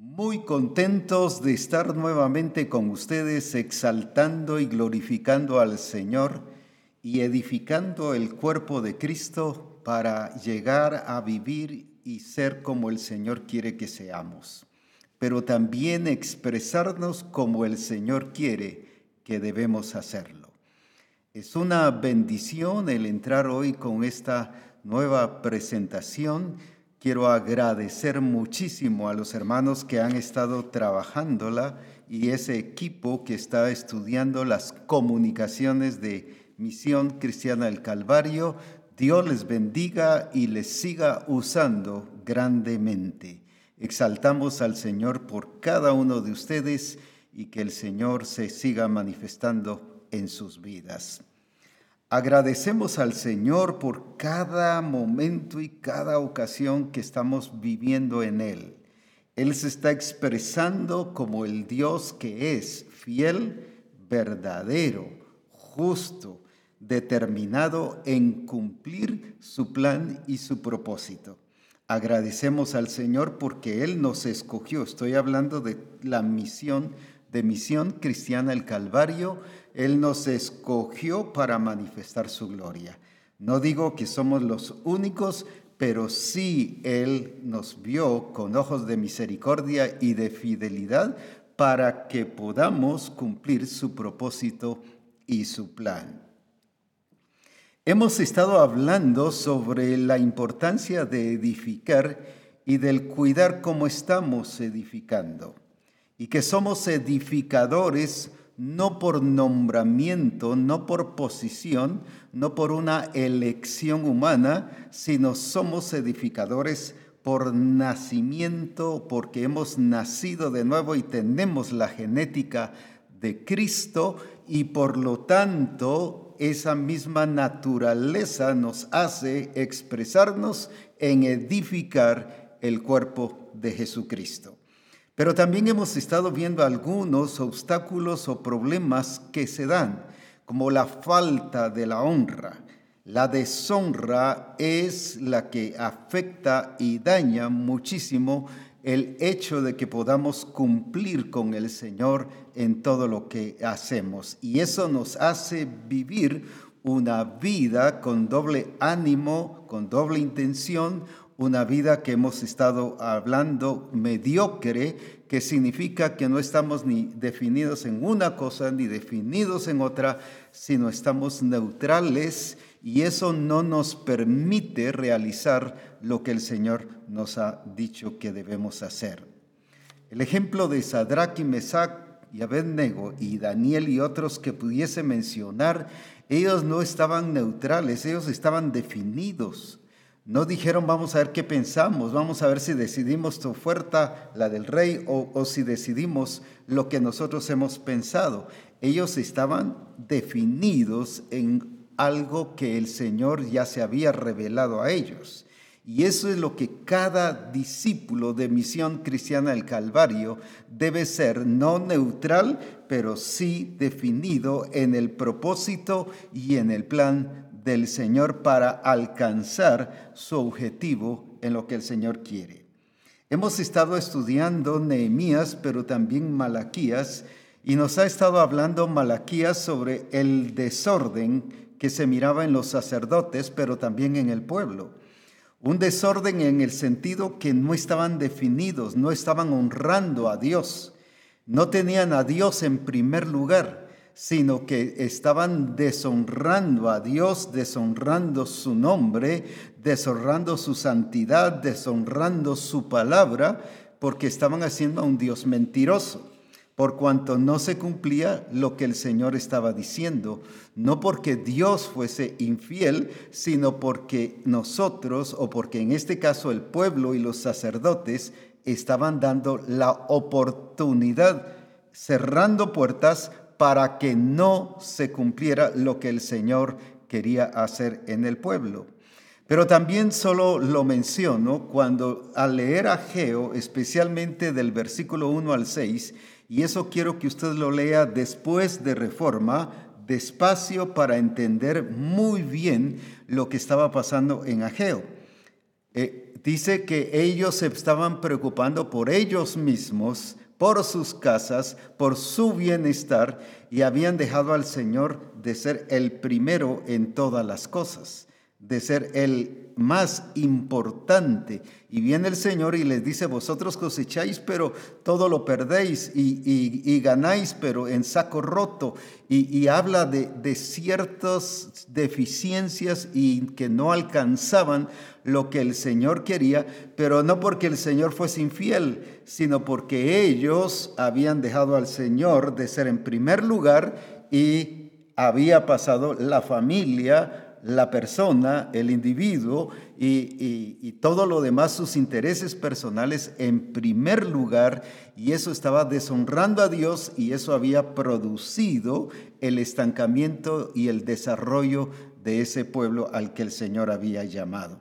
Muy contentos de estar nuevamente con ustedes exaltando y glorificando al Señor y edificando el cuerpo de Cristo para llegar a vivir y ser como el Señor quiere que seamos, pero también expresarnos como el Señor quiere que debemos hacerlo. Es una bendición el entrar hoy con esta nueva presentación Quiero agradecer muchísimo a los hermanos que han estado trabajándola y ese equipo que está estudiando las comunicaciones de Misión Cristiana del Calvario. Dios les bendiga y les siga usando grandemente. Exaltamos al Señor por cada uno de ustedes y que el Señor se siga manifestando en sus vidas. Agradecemos al Señor por cada momento y cada ocasión que estamos viviendo en Él. Él se está expresando como el Dios que es fiel, verdadero, justo, determinado en cumplir su plan y su propósito. Agradecemos al Señor porque Él nos escogió. Estoy hablando de la misión, de misión cristiana el Calvario él nos escogió para manifestar su gloria. No digo que somos los únicos, pero sí Él nos vio con ojos de misericordia y de fidelidad para que podamos cumplir su propósito y su plan. Hemos estado hablando sobre la importancia de edificar y del cuidar cómo estamos edificando y que somos edificadores no por nombramiento, no por posición, no por una elección humana, sino somos edificadores por nacimiento, porque hemos nacido de nuevo y tenemos la genética de Cristo y por lo tanto esa misma naturaleza nos hace expresarnos en edificar el cuerpo de Jesucristo. Pero también hemos estado viendo algunos obstáculos o problemas que se dan, como la falta de la honra. La deshonra es la que afecta y daña muchísimo el hecho de que podamos cumplir con el Señor en todo lo que hacemos. Y eso nos hace vivir una vida con doble ánimo, con doble intención, una vida que hemos estado hablando mediocre, que significa que no estamos ni definidos en una cosa ni definidos en otra, sino estamos neutrales y eso no nos permite realizar lo que el Señor nos ha dicho que debemos hacer. El ejemplo de Sadrach y Mesach y Abednego y Daniel y otros que pudiese mencionar, ellos no estaban neutrales, ellos estaban definidos. No dijeron, vamos a ver qué pensamos, vamos a ver si decidimos tu oferta, la del rey, o, o, si decidimos lo que nosotros hemos pensado. Ellos estaban definidos en algo que el Señor ya se había revelado a ellos. Y eso es lo que cada discípulo de Misión Cristiana del Calvario debe ser, no neutral, pero sí definido en el propósito y en el plan del Señor para alcanzar su objetivo en lo que el Señor quiere. Hemos estado estudiando Nehemías, pero también Malaquías, y nos ha estado hablando Malaquías sobre el desorden que se miraba en los sacerdotes, pero también en el pueblo. Un desorden en el sentido que no estaban definidos, no estaban honrando a Dios, no tenían a Dios en primer lugar sino que estaban deshonrando a Dios, deshonrando su nombre, deshonrando su santidad, deshonrando su palabra, porque estaban haciendo a un Dios mentiroso, por cuanto no se cumplía lo que el Señor estaba diciendo, no porque Dios fuese infiel, sino porque nosotros, o porque en este caso el pueblo y los sacerdotes, estaban dando la oportunidad, cerrando puertas para que no se cumpliera lo que el Señor quería hacer en el pueblo. Pero también solo lo menciono cuando al leer a Geo, especialmente del versículo 1 al 6, y eso quiero que usted lo lea después de reforma, despacio para entender muy bien lo que estaba pasando en Ageo. eh, dice que ellos se estaban preocupando por ellos mismos, por sus casas, por su bienestar y habían dejado al Señor de ser el primero en todas las cosas, de ser el más importante. Y viene el Señor y les dice, vosotros cosecháis, pero todo lo perdéis y, ganáis, pero en saco roto. Y, habla de, de, ciertas deficiencias y que no alcanzaban lo que el Señor quería, pero no porque el Señor fuese infiel, sino porque ellos habían dejado al Señor de ser en primer lugar y había pasado la familia, la persona, el individuo y, todo lo demás, sus intereses personales en primer lugar, y eso estaba deshonrando a Dios y eso había producido el estancamiento y el desarrollo de ese pueblo al que el Señor había llamado.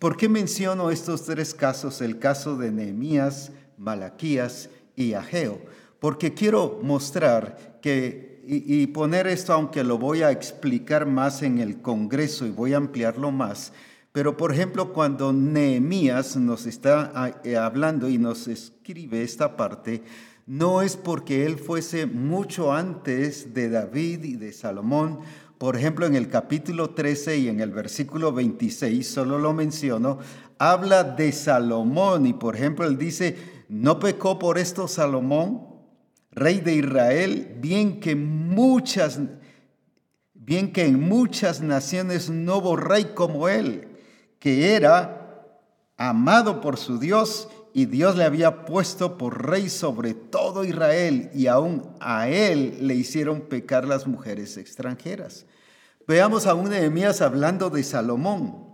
¿Por qué menciono estos tres casos, el caso de Nehemías, Malaquías y Ageo? Porque quiero mostrar que y, poner esto, aunque lo voy a explicar más en el Congreso y voy a ampliarlo más, pero por ejemplo, cuando Nehemías nos está ah, eh, hablando y nos escribe esta parte, no es porque él fuese mucho antes de David y de Salomón. Por ejemplo, en el capítulo 13 y en el versículo 26, solo lo menciono, habla de Salomón y por ejemplo él dice, ¿no pecó por esto Salomón? rey de Israel, bien que muchas, bien que en muchas naciones no hubo rey como él, que era amado por su Dios y Dios le había puesto por rey sobre todo Israel y aún a él le hicieron pecar las mujeres extranjeras. Veamos a un Nehemías hablando de Salomón,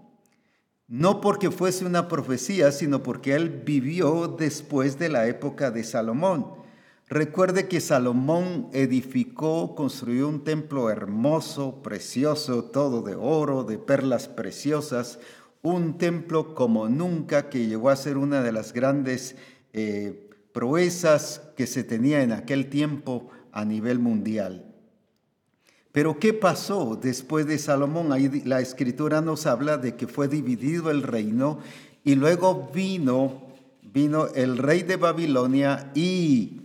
no porque fuese una profecía, sino porque él vivió después de la época de Salomón. Recuerde que Salomón edificó, construyó un templo hermoso, precioso, todo de oro, de perlas preciosas, un templo como nunca que llegó a ser una de las grandes eh, proezas que se tenía en aquel tiempo a nivel mundial. Pero ¿qué pasó después de Salomón? Ahí la escritura nos habla de que fue dividido el reino y luego vino, vino el rey de Babilonia y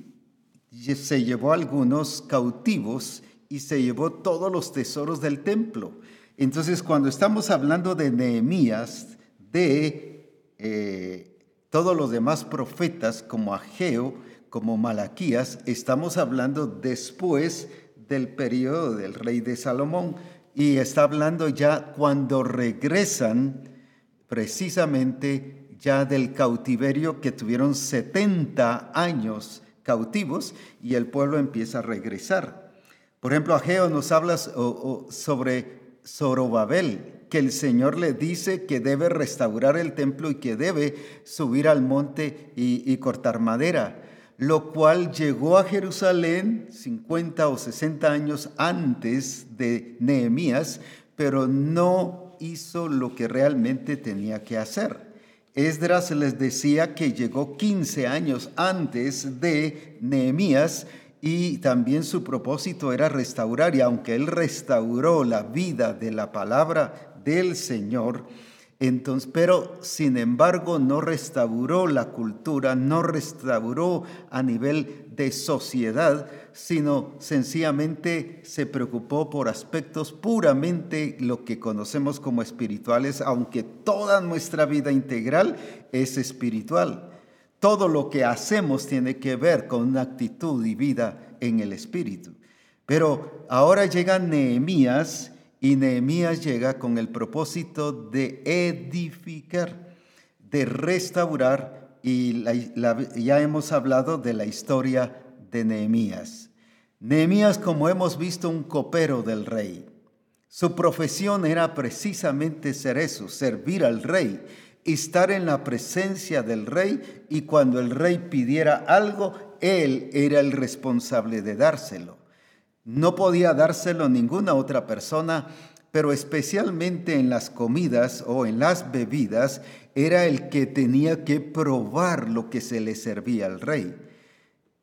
se llevó algunos cautivos y se llevó todos los tesoros del templo. Entonces, cuando estamos hablando de Nehemías, de eh, todos los demás profetas como Ageo, como Malaquías, estamos hablando después del periodo del rey de Salomón y está hablando ya cuando regresan precisamente ya del cautiverio que tuvieron 70 años cautivos y el pueblo empieza a regresar. Por ejemplo, Ageo nos habla sobre Zorobabel, que el Señor le dice que debe restaurar el templo y que debe subir al monte y, y cortar madera, lo cual llegó a Jerusalén 50 o 60 años antes de Nehemías, pero no hizo lo que realmente tenía que hacer. Esdras les decía que llegó 15 años antes de Nehemías y también su propósito era restaurar, y aunque él restauró la vida de la palabra del Señor, entonces, pero sin embargo no restauró la cultura, no restauró a nivel de sociedad, sino sencillamente se preocupó por aspectos puramente lo que conocemos como espirituales, aunque toda nuestra vida integral es espiritual. Todo lo que hacemos tiene que ver con una actitud y vida en el espíritu. Pero ahora llega Nehemías y Nehemías llega con el propósito de edificar, de restaurar, y ya hemos hablado de la historia de Nehemías. Nehemías, como hemos visto, un copero del rey. Su profesión era precisamente ser eso, servir al rey, estar en la presencia del rey y cuando el rey pidiera algo, él era el responsable de dárselo. No podía dárselo ninguna otra persona, pero especialmente en las comidas o en las bebidas, era el que tenía que probar lo que se le servía al rey.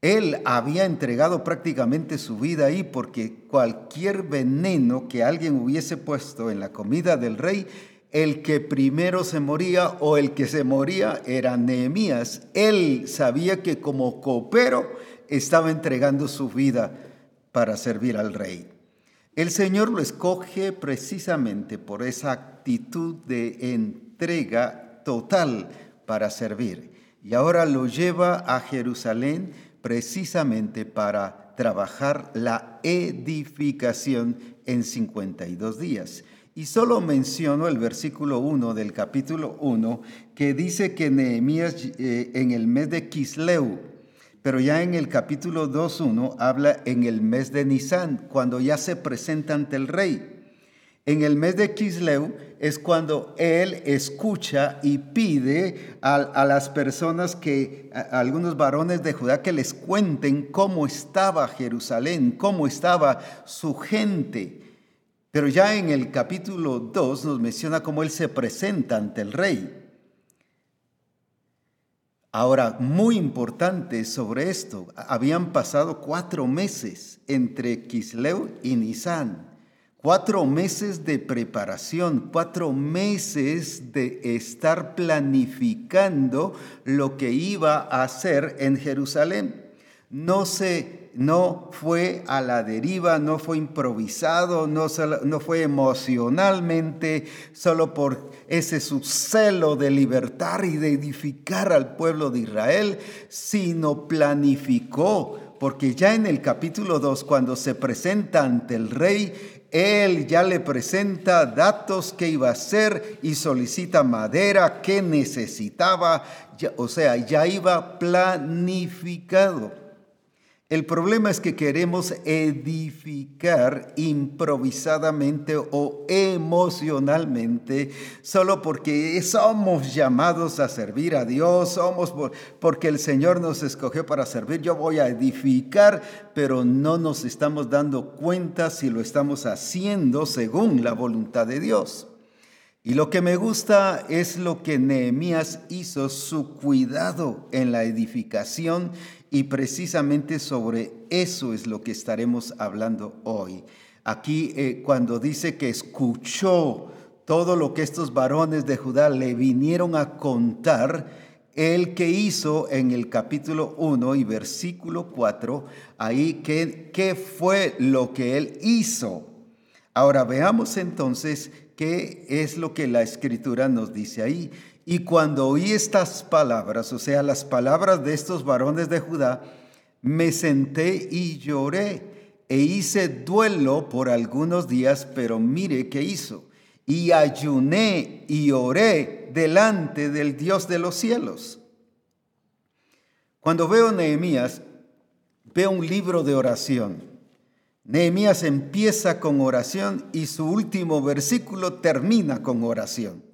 Él había entregado prácticamente su vida ahí porque cualquier veneno que alguien hubiese puesto en la comida del rey, el que primero se moría o el que se moría era Nehemías. Él sabía que como copero estaba entregando su vida para servir al rey. El Señor lo escoge precisamente por esa actitud de entrega total para servir. Y ahora lo lleva a Jerusalén precisamente para trabajar la edificación en 52 días. Y solo menciono el versículo 1 del capítulo 1 que dice que Nehemías eh, en el mes de Kisleu, pero ya en el capítulo 2.1 habla en el mes de Nisan, cuando ya se presenta ante el rey. En el mes de Kisleu es cuando él escucha y pide a, las personas que, a, algunos varones de Judá, que les cuenten cómo estaba Jerusalén, cómo estaba su gente. Pero ya en el capítulo 2 nos menciona cómo él se presenta ante el rey. Ahora, muy importante sobre esto, habían pasado cuatro meses entre Kisleu y Nisan. Cuatro meses de preparación, cuatro meses de estar planificando lo que iba a hacer en Jerusalén. No se no fue a la deriva, no fue improvisado, no, fue emocionalmente, solo por ese su celo de libertar y de edificar al pueblo de Israel, sino planificó, porque ya en el capítulo 2, cuando se presenta ante el rey, él ya le presenta datos que iba a hacer y solicita madera que necesitaba, o sea, ya iba planificado. El problema es que queremos edificar improvisadamente o emocionalmente solo porque somos llamados a servir a Dios, somos porque el Señor nos escogió para servir. Yo voy a edificar, pero no nos estamos dando cuenta si lo estamos haciendo según la voluntad de Dios. Y lo que me gusta es lo que Nehemías hizo, su cuidado en la edificación y precisamente sobre eso es lo que estaremos hablando hoy. Aquí eh, cuando dice que escuchó todo lo que estos varones de Judá le vinieron a contar, el que hizo en el capítulo 1 y versículo 4, ahí qué, qué fue lo que él hizo. Ahora veamos entonces qué es lo que la escritura nos dice ahí. Y cuando oí estas palabras, o sea, las palabras de estos varones de Judá, me senté y lloré e hice duelo por algunos días, pero mire qué hizo. Y ayuné y oré delante del Dios de los cielos. Cuando veo Nehemías, veo un libro de oración. Nehemías empieza con oración y su último versículo termina con oración.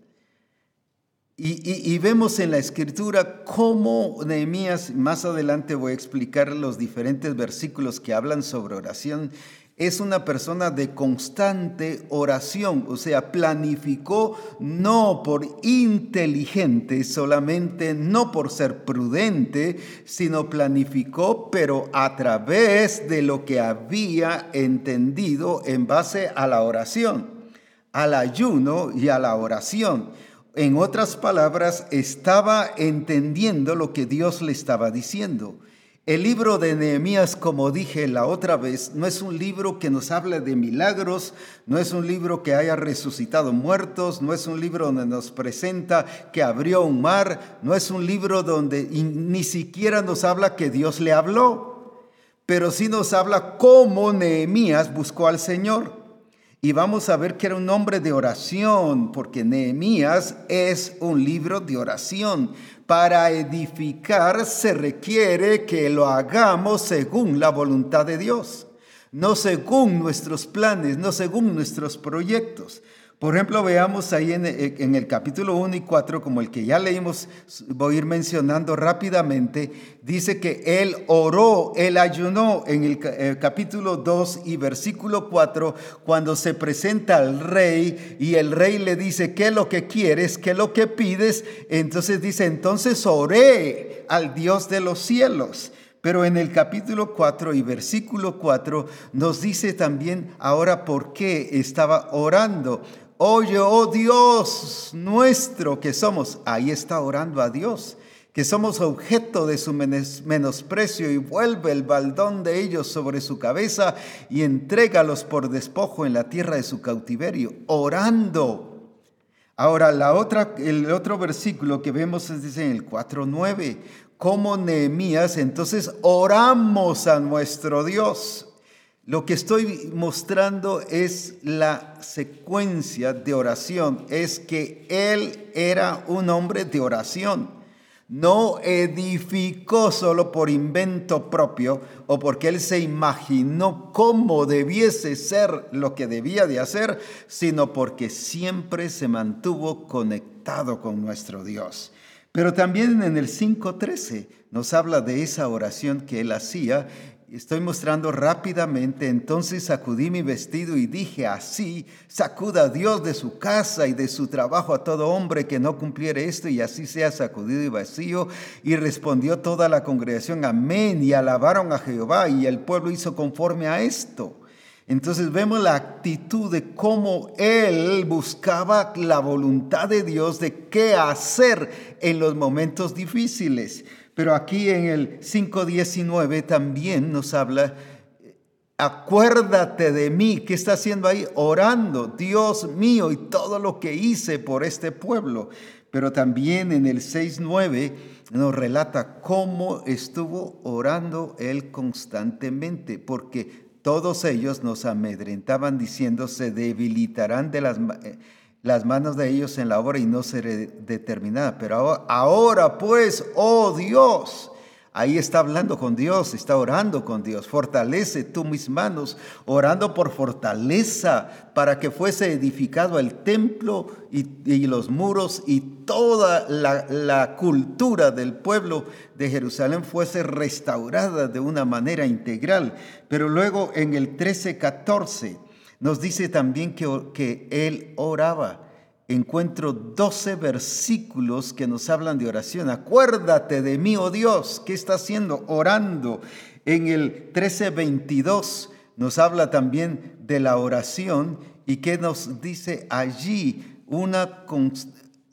Y, vemos en la escritura cómo Nehemías, más adelante voy a explicar los diferentes versículos que hablan sobre oración, es una persona de constante oración, o sea, planificó no por inteligente solamente, no por ser prudente, sino planificó, pero a través de lo que había entendido en base a la oración, al ayuno y a la oración. En otras palabras, estaba entendiendo lo que Dios le estaba diciendo. El libro de Nehemías, como dije la otra vez, no es un libro que nos habla de milagros, no es un libro que haya resucitado muertos, no es un libro donde nos presenta que abrió un mar, no es un libro donde ni siquiera nos habla que Dios le habló, pero sí nos habla cómo Nehemías buscó al Señor. Y vamos a ver que era un hombre de oración, porque Nehemías es un libro de oración. Para edificar se requiere que lo hagamos según la voluntad de Dios, no según nuestros planes, no según nuestros proyectos. Por ejemplo, veamos ahí en, el capítulo 1 y 4, como el que ya leímos, voy a ir mencionando rápidamente, dice que él oró, él ayunó en el, el capítulo 2 y versículo 4, cuando se presenta al rey y el rey le dice, ¿qué es lo que quieres? ¿Qué es lo que pides? Entonces dice, entonces oré al Dios de los cielos. Pero en el capítulo 4 y versículo 4 nos dice también ahora por qué estaba orando Oye, oh Dios nuestro que somos. Ahí está orando a Dios que somos objeto de su menosprecio y vuelve el baldón de ellos sobre su cabeza y entrégalos por despojo en la tierra de su cautiverio, orando. Ahora, la otra, el otro versículo que vemos es en el 4.9, como Nehemías, entonces oramos a nuestro Dios. Lo que estoy mostrando es la secuencia de oración, es que él era un hombre de oración no edificó solo por invento propio o porque él se imaginó cómo debiese ser lo que debía de hacer, sino porque siempre se mantuvo conectado con nuestro Dios. Pero también en el 5.13 nos habla de esa oración que él hacía Estoy mostrando rápidamente, entonces sacudí mi vestido y dije así, sacuda Dios de su casa y de su trabajo a todo hombre que no cumpliere esto y así sea sacudido y vacío. Y respondió toda la congregación, amén, y alabaron a Jehová y el pueblo hizo conforme a esto. Entonces vemos la actitud de cómo él buscaba la voluntad de Dios de qué hacer en los momentos difíciles. Pero aquí en el 5.19 también nos habla, acuérdate de mí, ¿qué está haciendo ahí? Orando, Dios mío, y todo lo que hice por este pueblo. Pero también en el 6.9 nos relata cómo estuvo orando él constantemente, porque todos ellos nos amedrentaban diciendo, se debilitarán de las las manos de ellos en la obra y no seré determinada. Pero ahora, pues, oh Dios, ahí está hablando con Dios, está orando con Dios. Fortalece tú mis manos, orando por fortaleza para que fuese edificado el templo y, los muros y toda la, la, cultura del pueblo de Jerusalén fuese restaurada de una manera integral. Pero luego en el 13-14 nos dice también que, que él oraba. Encuentro 12 versículos que nos hablan de oración. Acuérdate de mí, oh Dios. ¿Qué está haciendo? Orando. En el 13:22 nos habla también de la oración y que nos dice allí una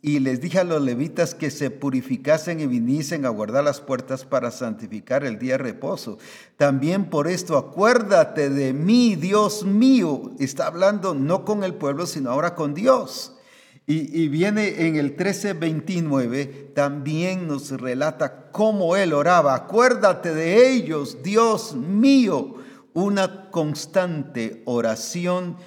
y les dije a los levitas que se purificasen y viniesen a guardar las puertas para santificar el día de reposo. También por esto, acuérdate de mí, Dios mío. Está hablando no con el pueblo, sino ahora con Dios. Y, y viene en el 13:29, también nos relata cómo él oraba. Acuérdate de ellos, Dios mío. Una constante oración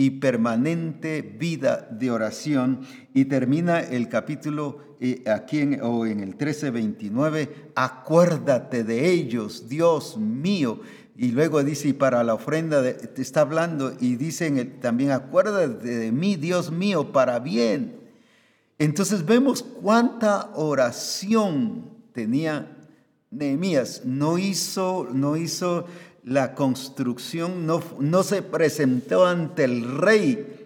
y permanente vida de oración. Y termina el capítulo eh, aquí o en el 13:29, acuérdate de ellos, Dios mío. Y luego dice, y para la ofrenda, te está hablando y dice también, acuérdate de mí, Dios mío, para bien. Entonces vemos cuánta oración tenía Nehemías. No hizo, no hizo la construcción no, no se presentó ante el rey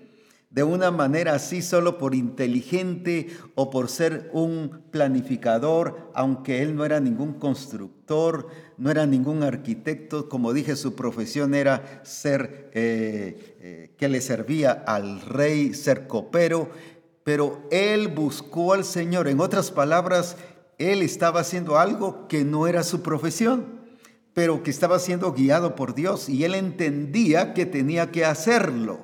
de una manera así solo por inteligente o por ser un planificador, aunque él no era ningún constructor, no era ningún arquitecto, como dije, su profesión era ser, eh, eh, que le servía al rey, ser copero, pero él buscó al Señor. En otras palabras, él estaba haciendo algo que no era su profesión pero que estaba siendo guiado por Dios y él entendía que tenía que hacerlo.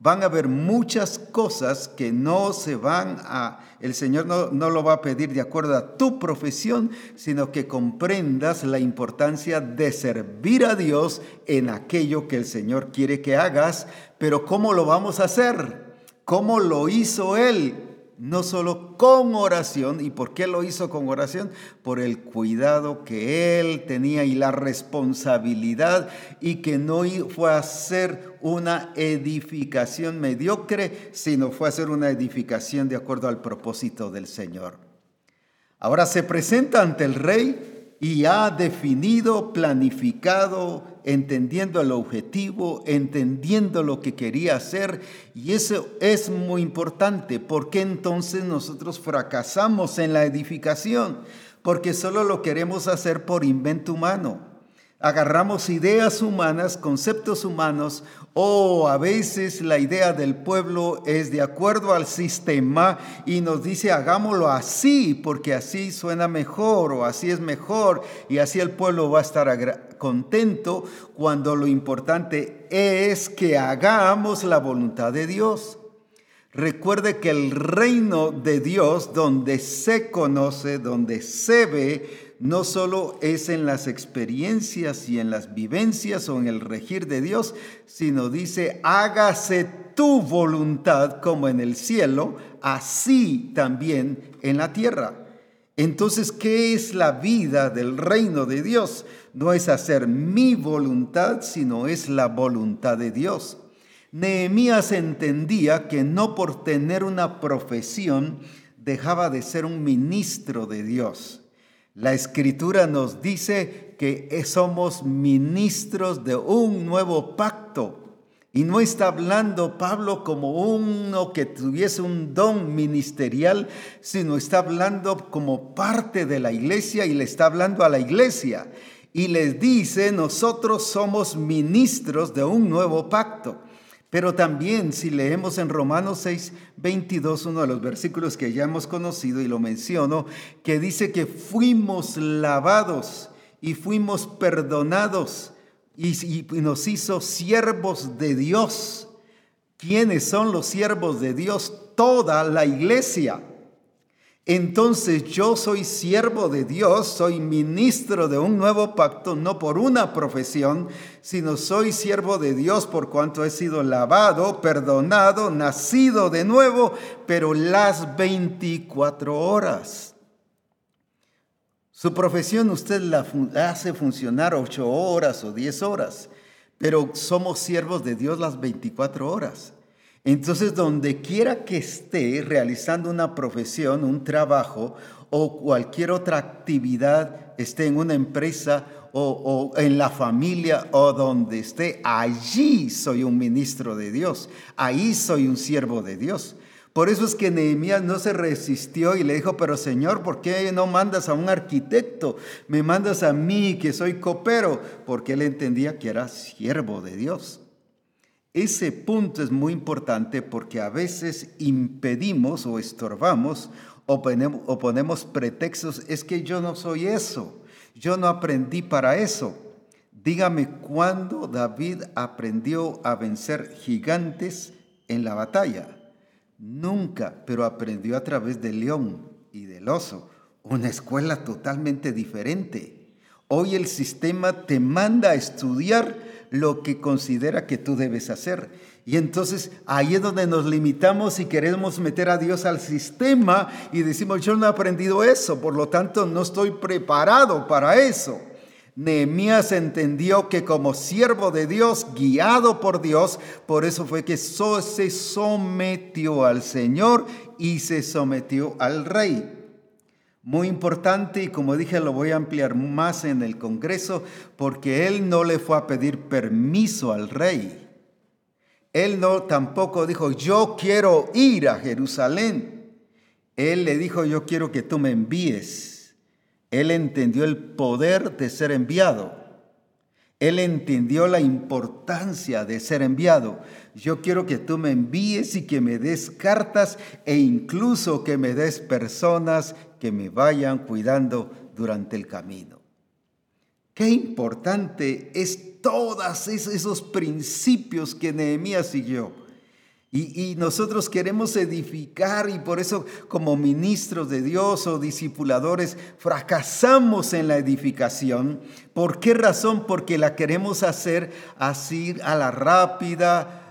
Van a haber muchas cosas que no se van a, el Señor no, no lo va a pedir de acuerdo a tu profesión, sino que comprendas la importancia de servir a Dios en aquello que el Señor quiere que hagas, pero ¿cómo lo vamos a hacer? ¿Cómo lo hizo Él? No solo con oración. ¿Y por qué lo hizo con oración? Por el cuidado que él tenía y la responsabilidad y que no fue a hacer una edificación mediocre, sino fue a hacer una edificación de acuerdo al propósito del Señor. Ahora se presenta ante el rey y ha definido, planificado, entendiendo el objetivo, entendiendo lo que quería hacer. Y eso es muy importante. porque entonces nosotros fracasamos en la edificación? Porque solo lo queremos hacer por invento humano. Agarramos ideas humanas, conceptos humanos, o a veces la idea del pueblo es de acuerdo al sistema y nos dice hagámoslo así porque así suena mejor o así es mejor y así el pueblo va a estar contento cuando lo importante es que hagamos la voluntad de Dios. Recuerde que el reino de Dios, donde se conoce, donde se ve, no solo es en las experiencias y en las vivencias o en el regir de Dios, sino dice, hágase tu voluntad como en el cielo, así también en la tierra. Entonces, ¿qué es la vida del reino de Dios? No es hacer mi voluntad, sino es la voluntad de Dios. Nehemías entendía que no por tener una profesión dejaba de ser un ministro de Dios. La escritura nos dice que somos ministros de un nuevo pacto. Y no está hablando Pablo como uno que tuviese un don ministerial, sino está hablando como parte de la iglesia y le está hablando a la iglesia. Y les dice, nosotros somos ministros de un nuevo pacto. Pero también si leemos en Romanos 6, 22, uno de los versículos que ya hemos conocido y lo menciono, que dice que fuimos lavados y fuimos perdonados y, y nos hizo siervos de Dios. ¿Quiénes son los siervos de Dios? Toda la iglesia. Entonces yo soy siervo de Dios, soy ministro de un nuevo pacto, no por una profesión, sino soy siervo de Dios por cuanto he sido lavado, perdonado, nacido de nuevo, pero las 24 horas. Su profesión usted la hace funcionar 8 horas o 10 horas, pero somos siervos de Dios las 24 horas. Entonces, donde quiera que esté realizando una profesión, un trabajo o cualquier otra actividad, esté en una empresa o, en la familia o donde esté, allí soy un ministro de Dios, ahí soy un siervo de Dios. Por eso es que Nehemías no se resistió y le dijo, pero Señor, ¿por qué no mandas a un arquitecto? Me mandas a mí que soy copero, porque él entendía que era siervo de Dios. Ese punto es muy importante porque a veces impedimos o estorbamos o ponemos, pretextos, es que yo no soy eso, yo no aprendí para eso. Dígame cuándo David aprendió a vencer gigantes en la batalla. Nunca, pero aprendió a través del león y del oso, una escuela totalmente diferente. Hoy el sistema te manda a estudiar lo que considera que tú debes hacer. Y entonces ahí es donde nos limitamos y queremos meter a Dios al sistema y decimos, yo no he aprendido eso, por lo tanto no estoy preparado para eso. Nehemías entendió que como siervo de Dios, guiado por Dios, por eso fue que se sometió al Señor y se sometió al rey. Muy importante y como dije lo voy a ampliar más en el Congreso porque él no le fue a pedir permiso al rey. Él no tampoco dijo, yo quiero ir a Jerusalén. Él le dijo, yo quiero que tú me envíes. Él entendió el poder de ser enviado. Él entendió la importancia de ser enviado. Yo quiero que tú me envíes y que me des cartas e incluso que me des personas que me vayan cuidando durante el camino. Qué importante es todos esos principios que Nehemías siguió. Y, nosotros queremos edificar y por eso como ministros de Dios o discipuladores fracasamos en la edificación. ¿Por qué razón? Porque la queremos hacer así a la rápida,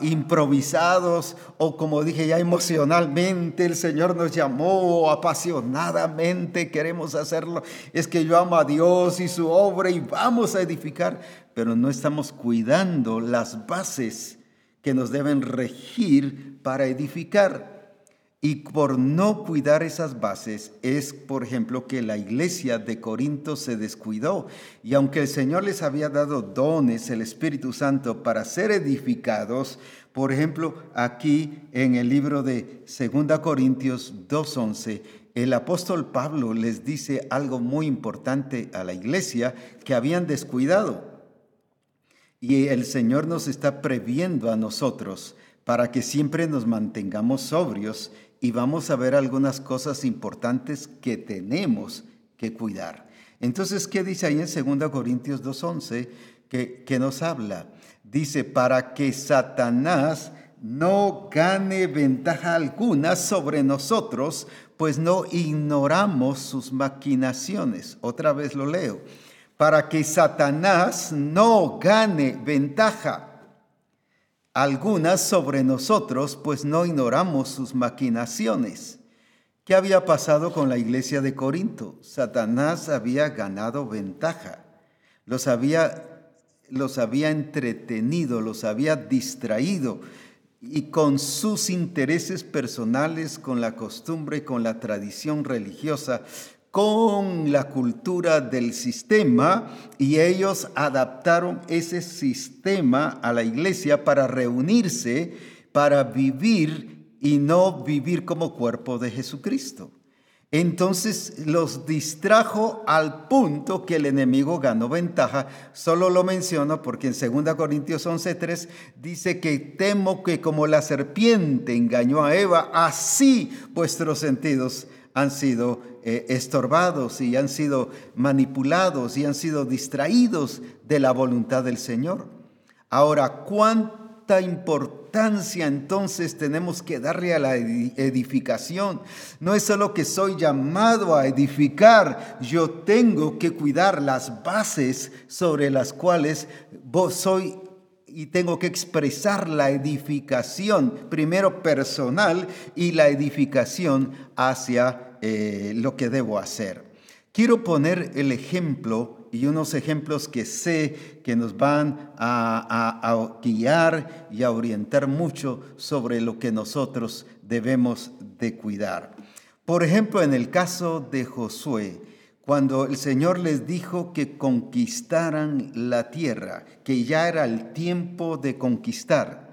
improvisados o como dije ya emocionalmente el Señor nos llamó apasionadamente queremos hacerlo es que yo amo a Dios y su obra y vamos a edificar pero no estamos cuidando las bases que nos deben regir para edificar y por no cuidar esas bases es, por ejemplo, que la iglesia de Corinto se descuidó. Y aunque el Señor les había dado dones, el Espíritu Santo, para ser edificados, por ejemplo, aquí en el libro de 2 Corintios 2.11, el apóstol Pablo les dice algo muy importante a la iglesia que habían descuidado. Y el Señor nos está previendo a nosotros para que siempre nos mantengamos sobrios y vamos a ver algunas cosas importantes que tenemos que cuidar. Entonces, ¿qué dice ahí en 2 Corintios 2.11 que, que nos habla? Dice, para que Satanás no gane ventaja alguna sobre nosotros, pues no ignoramos sus maquinaciones. Otra vez lo leo. Para que Satanás no gane ventaja algunas sobre nosotros, pues no ignoramos sus maquinaciones. ¿Qué había pasado con la iglesia de Corinto? Satanás había ganado ventaja, los había, los había entretenido, los había distraído y con sus intereses personales, con la costumbre, con la tradición religiosa, con la cultura del sistema y ellos adaptaron ese sistema a la iglesia para reunirse, para vivir y no vivir como cuerpo de Jesucristo. Entonces los distrajo al punto que el enemigo ganó ventaja. Solo lo menciono porque en 2 Corintios 11:3 dice que temo que como la serpiente engañó a Eva, así vuestros sentidos han sido eh, estorbados y han sido manipulados y han sido distraídos de la voluntad del Señor. Ahora, ¿cuánta importancia entonces tenemos que darle a la edificación? No es solo que soy llamado a edificar, yo tengo que cuidar las bases sobre las cuales soy y tengo que expresar la edificación, primero personal y la edificación hacia eh, lo que debo hacer. Quiero poner el ejemplo y unos ejemplos que sé que nos van a, a guiar y a orientar mucho sobre lo que nosotros debemos de cuidar. Por ejemplo, en el caso de Josué, cuando el Señor les dijo que conquistaran la tierra, que ya era el tiempo de conquistar,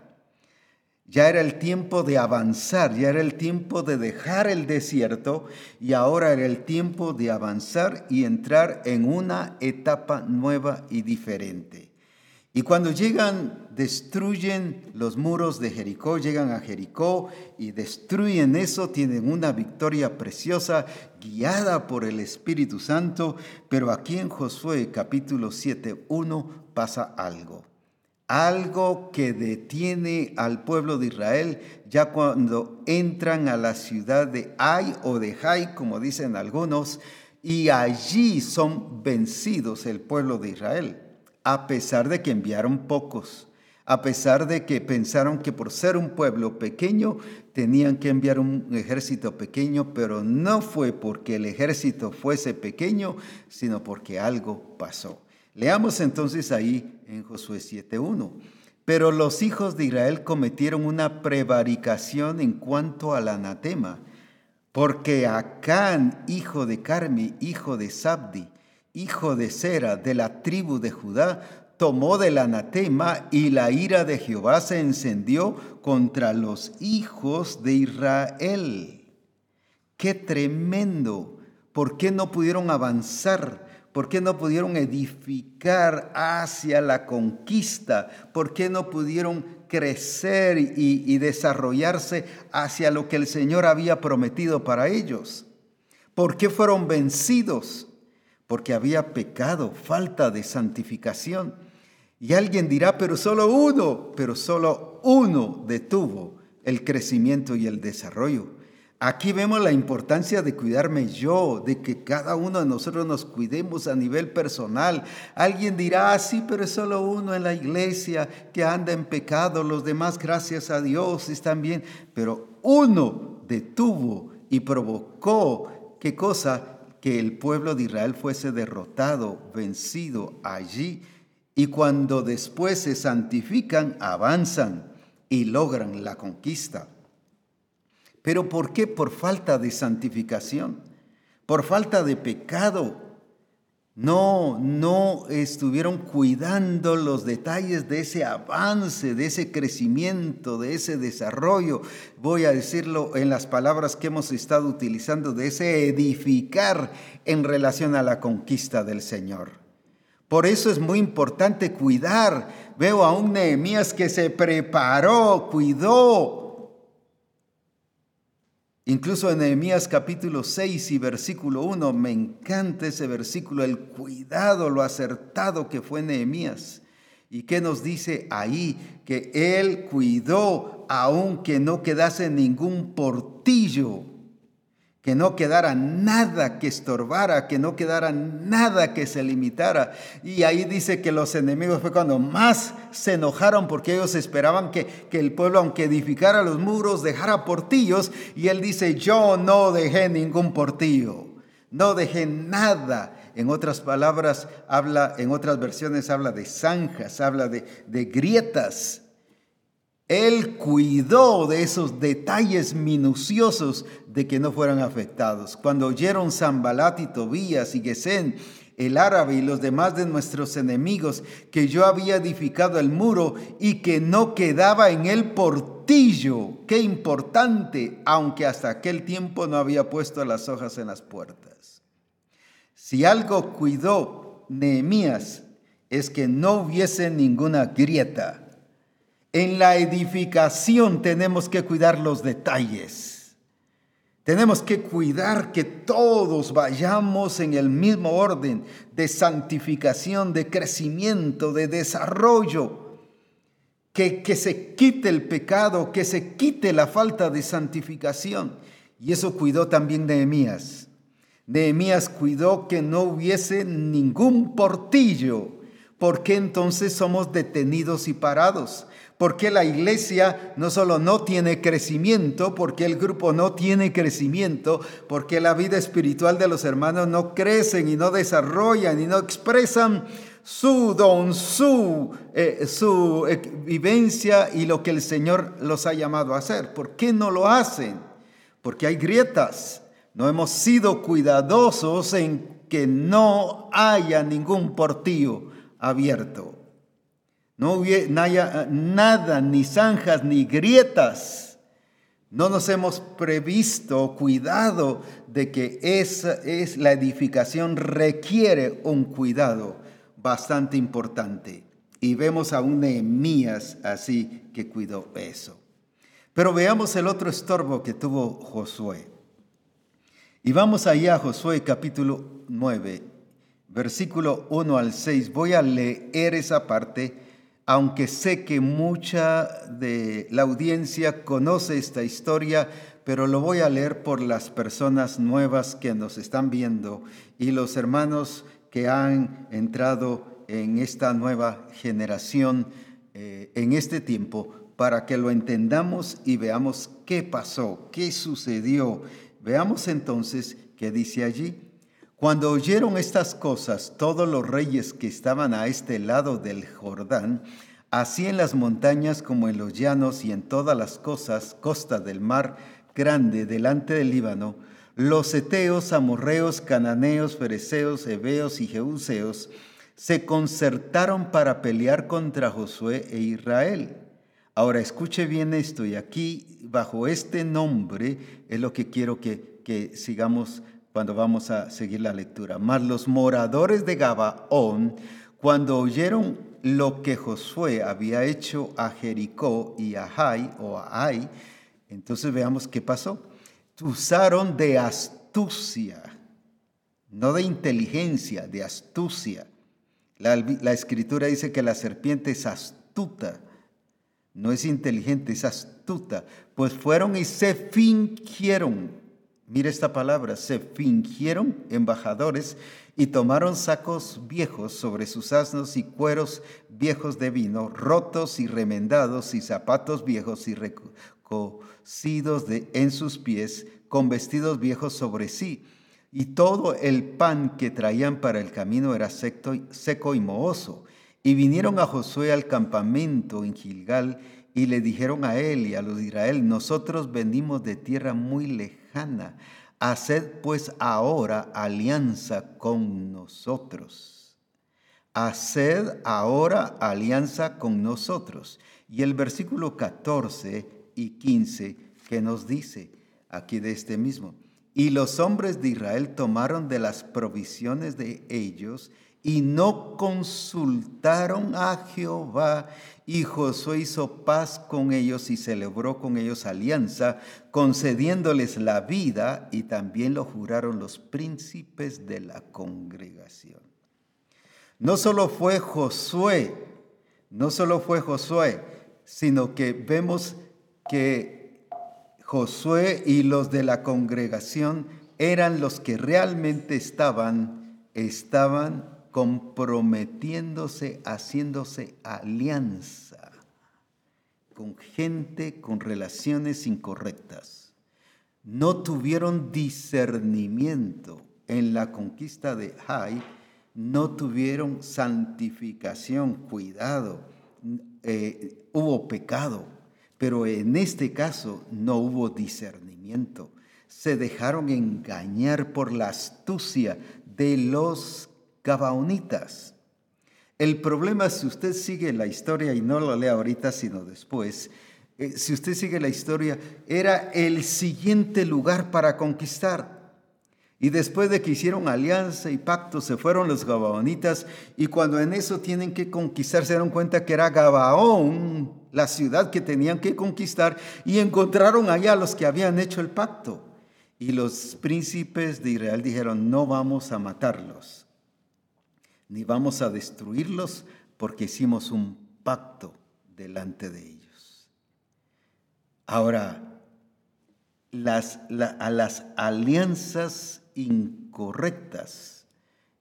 ya era el tiempo de avanzar, ya era el tiempo de dejar el desierto y ahora era el tiempo de avanzar y entrar en una etapa nueva y diferente. Y cuando llegan, destruyen los muros de Jericó, llegan a Jericó y destruyen eso, tienen una victoria preciosa guiada por el Espíritu Santo, pero aquí en Josué capítulo 7, 1 pasa algo. Algo que detiene al pueblo de Israel ya cuando entran a la ciudad de Ai o de Jai, como dicen algunos, y allí son vencidos el pueblo de Israel a pesar de que enviaron pocos, a pesar de que pensaron que por ser un pueblo pequeño tenían que enviar un ejército pequeño, pero no fue porque el ejército fuese pequeño, sino porque algo pasó. Leamos entonces ahí en Josué 7.1. Pero los hijos de Israel cometieron una prevaricación en cuanto al anatema, porque Acán, hijo de Carmi, hijo de Sabdi, hijo de Sera, de la tribu de Judá, tomó del anatema y la ira de Jehová se encendió contra los hijos de Israel. ¡Qué tremendo! ¿Por qué no pudieron avanzar? ¿Por qué no pudieron edificar hacia la conquista? ¿Por qué no pudieron crecer y, y desarrollarse hacia lo que el Señor había prometido para ellos? ¿Por qué fueron vencidos? Porque había pecado, falta de santificación. Y alguien dirá, pero solo uno, pero solo uno detuvo el crecimiento y el desarrollo. Aquí vemos la importancia de cuidarme yo, de que cada uno de nosotros nos cuidemos a nivel personal. Alguien dirá, ah, sí, pero es solo uno en la iglesia que anda en pecado, los demás, gracias a Dios, están bien. Pero uno detuvo y provocó, ¿qué cosa? Que el pueblo de Israel fuese derrotado, vencido allí, y cuando después se santifican, avanzan y logran la conquista. Pero ¿por qué? Por falta de santificación, por falta de pecado. No, no estuvieron cuidando los detalles de ese avance, de ese crecimiento, de ese desarrollo. Voy a decirlo en las palabras que hemos estado utilizando, de ese edificar en relación a la conquista del Señor. Por eso es muy importante cuidar. Veo a un Nehemías que se preparó, cuidó, Incluso en Nehemías capítulo 6 y versículo 1, me encanta ese versículo, el cuidado, lo acertado que fue Nehemías. ¿Y qué nos dice ahí? Que él cuidó aunque no quedase ningún portillo que no quedara nada que estorbara, que no quedara nada que se limitara. Y ahí dice que los enemigos fue cuando más se enojaron porque ellos esperaban que, que, el pueblo, aunque edificara los muros, dejara portillos. Y él dice, yo no dejé ningún portillo, no dejé nada. En otras palabras, habla, en otras versiones habla de zanjas, habla de, de grietas. Él cuidó de esos detalles minuciosos de que no fueran afectados. Cuando oyeron Zambalat y Tobías y Gesén, el árabe y los demás de nuestros enemigos, que yo había edificado el muro y que no quedaba en el portillo. Qué importante, aunque hasta aquel tiempo no había puesto las hojas en las puertas. Si algo cuidó Nehemías es que no hubiese ninguna grieta en la edificación tenemos que cuidar los detalles. Tenemos que cuidar que todos vayamos en el mismo orden de santificación, de crecimiento, de desarrollo. Que, que se quite el pecado, que se quite la falta de santificación. Y eso cuidó también Nehemías. Nehemías cuidó que no hubiese ningún portillo. ¿Por qué entonces somos detenidos y parados? Porque la iglesia no solo no tiene crecimiento, porque el grupo no tiene crecimiento, porque la vida espiritual de los hermanos no crecen y no desarrollan y no expresan su don, su, eh, su eh, vivencia y lo que el Señor los ha llamado a hacer. ¿Por qué no lo hacen? Porque hay grietas. No hemos sido cuidadosos en que no haya ningún portillo abierto. No hubiera nada, ni zanjas, ni grietas. No nos hemos previsto, cuidado de que esa es la edificación requiere un cuidado bastante importante. Y vemos a un Nehemías así que cuidó eso. Pero veamos el otro estorbo que tuvo Josué. Y vamos allá a Josué capítulo 9, versículo 1 al 6. Voy a leer esa parte aunque sé que mucha de la audiencia conoce esta historia, pero lo voy a leer por las personas nuevas que nos están viendo y los hermanos que han entrado en esta nueva generación eh, en este tiempo, para que lo entendamos y veamos qué pasó, qué sucedió. Veamos entonces qué dice allí. Cuando oyeron estas cosas, todos los reyes que estaban a este lado del Jordán, así en las montañas como en los llanos y en todas las cosas, costa del mar grande delante del Líbano, los eteos, amorreos, cananeos, fereceos, heveos y jebuseos se concertaron para pelear contra Josué e Israel. Ahora escuche bien esto y aquí bajo este nombre es lo que quiero que, que sigamos cuando vamos a seguir la lectura. Mas los moradores de Gabaón, cuando oyeron lo que Josué había hecho a Jericó y a Jai o a Ai, entonces veamos qué pasó. Usaron de astucia, no de inteligencia, de astucia. La, la escritura dice que la serpiente es astuta, no es inteligente, es astuta. Pues fueron y se fingieron Mira esta palabra, se fingieron embajadores y tomaron sacos viejos sobre sus asnos y cueros viejos de vino, rotos y remendados y zapatos viejos y recocidos de, en sus pies, con vestidos viejos sobre sí. Y todo el pan que traían para el camino era seco y mohoso. Y vinieron a Josué al campamento en Gilgal y le dijeron a él y a los de Israel, nosotros venimos de tierra muy lejana haced pues ahora alianza con nosotros. Haced ahora alianza con nosotros. Y el versículo 14 y 15 que nos dice aquí de este mismo. Y los hombres de Israel tomaron de las provisiones de ellos y no consultaron a Jehová. Y Josué hizo paz con ellos y celebró con ellos alianza, concediéndoles la vida, y también lo juraron los príncipes de la congregación. No solo fue Josué, no solo fue Josué, sino que vemos que Josué y los de la congregación eran los que realmente estaban, estaban comprometiéndose, haciéndose alianza con gente con relaciones incorrectas. No tuvieron discernimiento en la conquista de Jai, no tuvieron santificación, cuidado, eh, hubo pecado, pero en este caso no hubo discernimiento. Se dejaron engañar por la astucia de los Gabaonitas. El problema, si usted sigue la historia, y no lo lea ahorita, sino después, eh, si usted sigue la historia, era el siguiente lugar para conquistar. Y después de que hicieron alianza y pacto, se fueron los Gabaonitas, y cuando en eso tienen que conquistar, se dieron cuenta que era Gabaón, la ciudad que tenían que conquistar, y encontraron allá a los que habían hecho el pacto. Y los príncipes de Israel dijeron, no vamos a matarlos ni vamos a destruirlos porque hicimos un pacto delante de ellos. Ahora, a las alianzas incorrectas,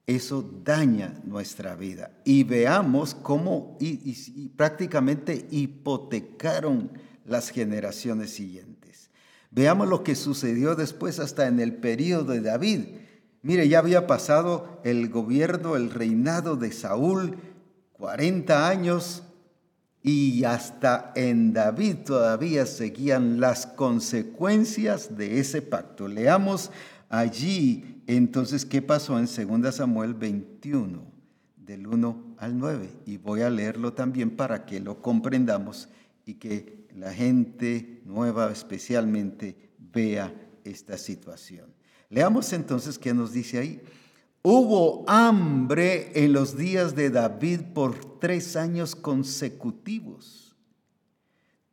eso daña nuestra vida. Y veamos cómo prácticamente hipotecaron las generaciones siguientes. Veamos lo que sucedió después hasta en el periodo de David Mire, ya había pasado el gobierno, el reinado de Saúl, 40 años, y hasta en David todavía seguían las consecuencias de ese pacto. Leamos allí entonces qué pasó en 2 Samuel 21, del 1 al 9. Y voy a leerlo también para que lo comprendamos y que la gente nueva especialmente vea esta situación. Leamos entonces qué nos dice ahí. Hubo hambre en los días de David por tres años consecutivos.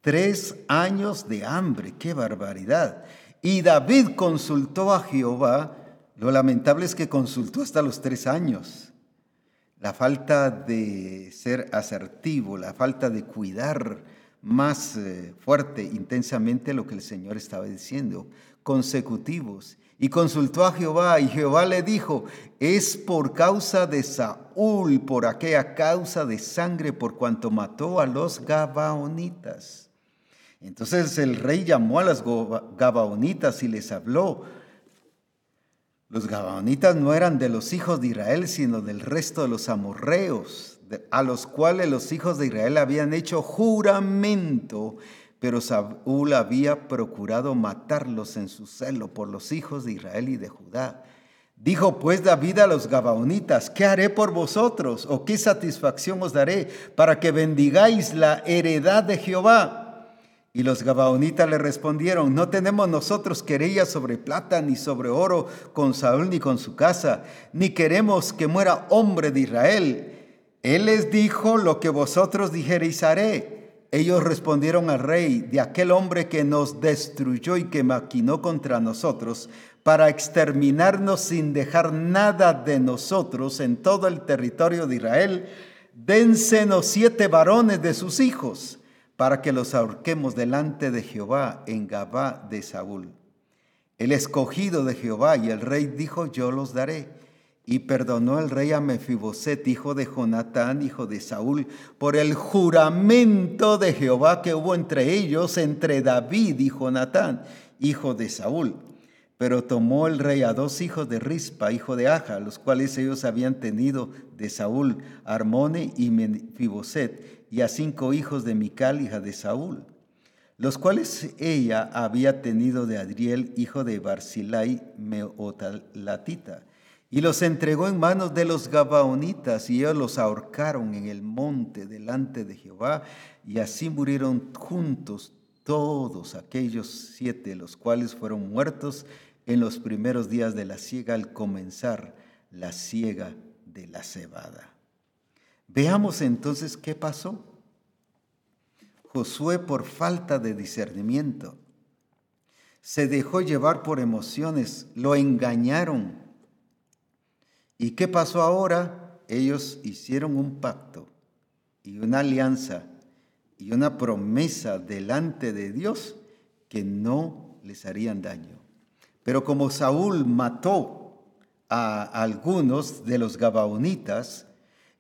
Tres años de hambre, qué barbaridad. Y David consultó a Jehová. Lo lamentable es que consultó hasta los tres años. La falta de ser asertivo, la falta de cuidar más eh, fuerte, intensamente lo que el Señor estaba diciendo, consecutivos y consultó a Jehová y Jehová le dijo, es por causa de Saúl, por aquella causa de sangre, por cuanto mató a los Gabaonitas. Entonces el rey llamó a las Gabaonitas y les habló. Los Gabaonitas no eran de los hijos de Israel, sino del resto de los amorreos, a los cuales los hijos de Israel habían hecho juramento pero Saúl había procurado matarlos en su celo por los hijos de Israel y de Judá. Dijo pues David a los Gabaonitas, ¿qué haré por vosotros? ¿O qué satisfacción os daré para que bendigáis la heredad de Jehová? Y los Gabaonitas le respondieron, no tenemos nosotros querella sobre plata ni sobre oro con Saúl ni con su casa, ni queremos que muera hombre de Israel. Él les dijo, lo que vosotros dijereis haré ellos respondieron al rey de aquel hombre que nos destruyó y que maquinó contra nosotros para exterminarnos sin dejar nada de nosotros en todo el territorio de Israel, dénsenos siete varones de sus hijos para que los ahorquemos delante de Jehová en Gabá de Saúl. El escogido de Jehová y el rey dijo, yo los daré y perdonó el rey a Mefiboset, hijo de Jonatán, hijo de Saúl, por el juramento de Jehová que hubo entre ellos, entre David y Jonatán, hijo de Saúl. Pero tomó el rey a dos hijos de Rispa, hijo de Aja, los cuales ellos habían tenido de Saúl, Armone y Mefiboset, y a cinco hijos de Mical, hija de Saúl. los cuales ella había tenido de Adriel, hijo de Barzilai Meotalatita, y los entregó en manos de los Gabaonitas, y ellos los ahorcaron en el monte delante de Jehová, y así murieron juntos todos aquellos siete, los cuales fueron muertos en los primeros días de la siega al comenzar la siega de la cebada. Veamos entonces qué pasó. Josué por falta de discernimiento se dejó llevar por emociones, lo engañaron. ¿Y qué pasó ahora? Ellos hicieron un pacto y una alianza y una promesa delante de Dios que no les harían daño. Pero como Saúl mató a algunos de los gabaonitas,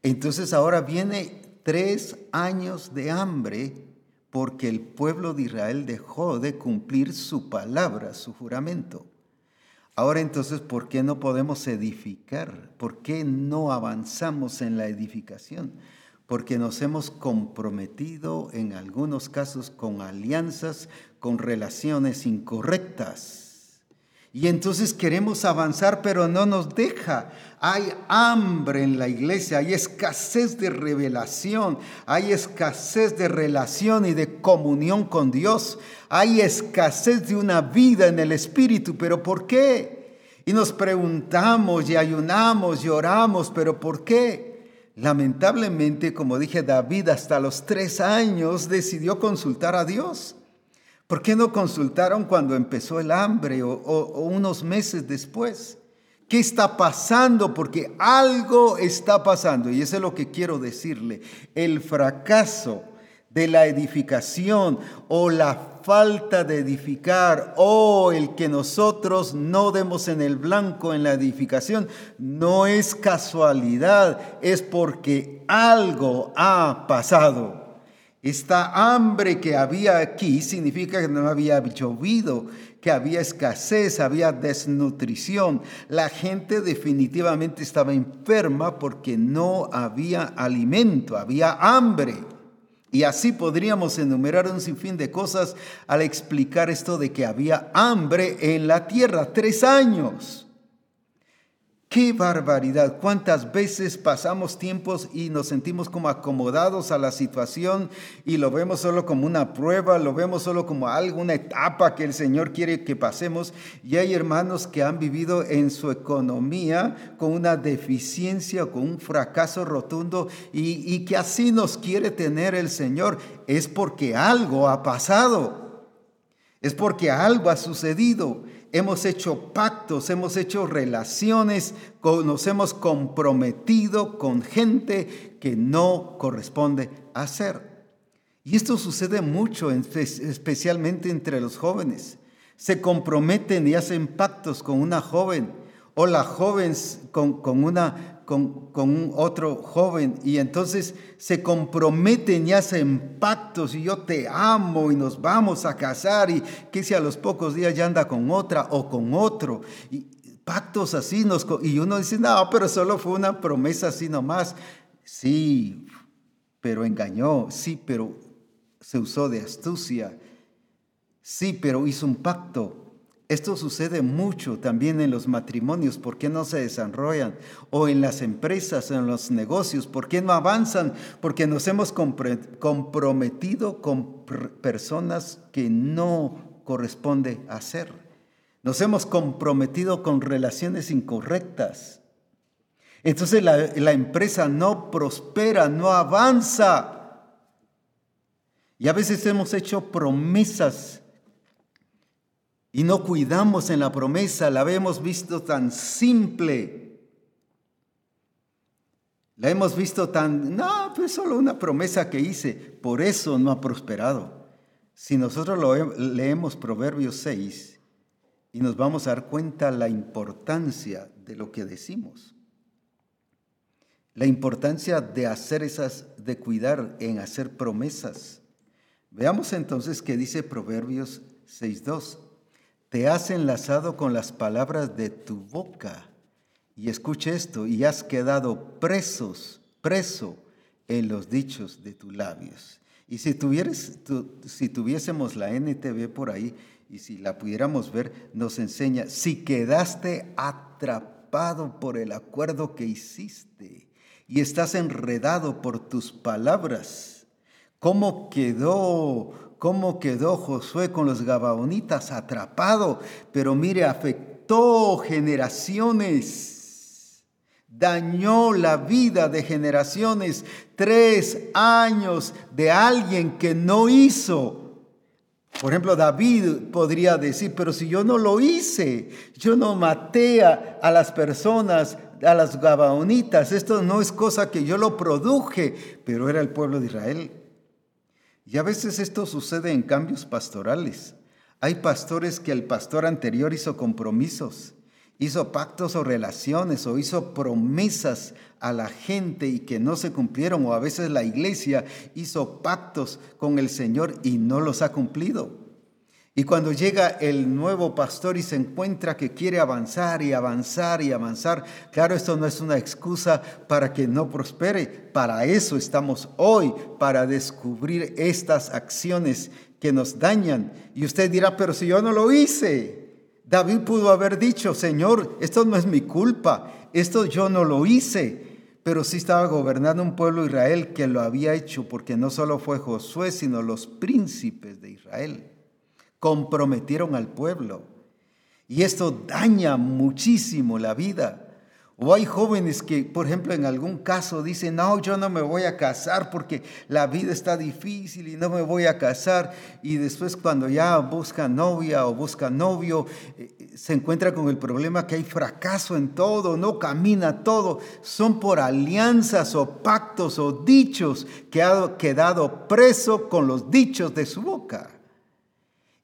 entonces ahora viene tres años de hambre porque el pueblo de Israel dejó de cumplir su palabra, su juramento. Ahora entonces, ¿por qué no podemos edificar? ¿Por qué no avanzamos en la edificación? Porque nos hemos comprometido en algunos casos con alianzas, con relaciones incorrectas. Y entonces queremos avanzar, pero no nos deja. Hay hambre en la iglesia, hay escasez de revelación, hay escasez de relación y de comunión con Dios, hay escasez de una vida en el Espíritu. ¿Pero por qué? Y nos preguntamos y ayunamos y oramos, ¿pero por qué? Lamentablemente, como dije, David hasta los tres años decidió consultar a Dios. ¿Por qué no consultaron cuando empezó el hambre o, unos meses después? ¿Qué está pasando? Porque algo está pasando. Y eso es lo que quiero decirle. El fracaso de la edificación o la falta de edificar o el que nosotros no demos en el blanco en la edificación no es casualidad, es porque algo ha pasado. Esta hambre que había aquí significa que no había llovido, que había escasez, había desnutrición. La gente definitivamente estaba enferma porque no había alimento, había hambre. Y así podríamos enumerar un sinfín de cosas al explicar esto de que había hambre en la tierra. Tres años. Qué barbaridad. ¿Cuántas veces pasamos tiempos y nos sentimos como acomodados a la situación y lo vemos solo como una prueba, lo vemos solo como algo, una etapa que el Señor quiere que pasemos? Y hay hermanos que han vivido en su economía con una deficiencia, con un fracaso rotundo y, y que así nos quiere tener el Señor. Es porque algo ha pasado. Es porque algo ha sucedido hemos hecho pactos, hemos hecho relaciones, nos hemos comprometido con gente que no corresponde hacer. Y esto sucede mucho, especialmente entre los jóvenes. Se comprometen y hacen pactos con una joven o la joven con, con una con, con otro joven y entonces se comprometen y hacen pactos y yo te amo y nos vamos a casar y que si a los pocos días ya anda con otra o con otro. Y pactos así nos, y uno dice, no, pero solo fue una promesa así nomás. Sí, pero engañó, sí, pero se usó de astucia, sí, pero hizo un pacto esto sucede mucho también en los matrimonios, ¿por qué no se desarrollan? O en las empresas, en los negocios, ¿por qué no avanzan? Porque nos hemos comprometido con personas que no corresponde hacer. Nos hemos comprometido con relaciones incorrectas. Entonces la, la empresa no prospera, no avanza. Y a veces hemos hecho promesas y no cuidamos en la promesa, la hemos visto tan simple. La hemos visto tan, no, pues solo una promesa que hice, por eso no ha prosperado. Si nosotros leemos Proverbios 6 y nos vamos a dar cuenta la importancia de lo que decimos. La importancia de hacer esas, de cuidar en hacer promesas. Veamos entonces qué dice Proverbios 6.2 te has enlazado con las palabras de tu boca. Y escuche esto, y has quedado presos, preso en los dichos de tus labios. Y si, tuvieras, si tuviésemos la NTV por ahí y si la pudiéramos ver, nos enseña, si quedaste atrapado por el acuerdo que hiciste y estás enredado por tus palabras, ¿cómo quedó, cómo quedó Josué con los Gabaonitas atrapado? Pero mire, afectó generaciones dañó la vida de generaciones, tres años de alguien que no hizo. Por ejemplo, David podría decir, pero si yo no lo hice, yo no maté a, las personas, a las gabaonitas, esto no es cosa que yo lo produje, pero era el pueblo de Israel. Y a veces esto sucede en cambios pastorales. Hay pastores que el pastor anterior hizo compromisos hizo pactos o relaciones o hizo promesas a la gente y que no se cumplieron o a veces la iglesia hizo pactos con el Señor y no los ha cumplido. Y cuando llega el nuevo pastor y se encuentra que quiere avanzar y avanzar y avanzar, claro, esto no es una excusa para que no prospere. Para eso estamos hoy, para descubrir estas acciones que nos dañan. Y usted dirá, pero si yo no lo hice, David pudo haber dicho, Señor, esto no es mi culpa, esto yo no lo hice, pero sí estaba gobernando un pueblo Israel que lo había hecho porque no solo fue Josué, sino los príncipes de Israel. Comprometieron al pueblo. Y esto daña muchísimo la vida. O hay jóvenes que, por ejemplo, en algún caso dicen, no, yo no me voy a casar porque la vida está difícil y no me voy a casar. Y después cuando ya busca novia o busca novio, eh, se encuentra con el problema que hay fracaso en todo, no camina todo. Son por alianzas o pactos o dichos que ha quedado preso con los dichos de su boca.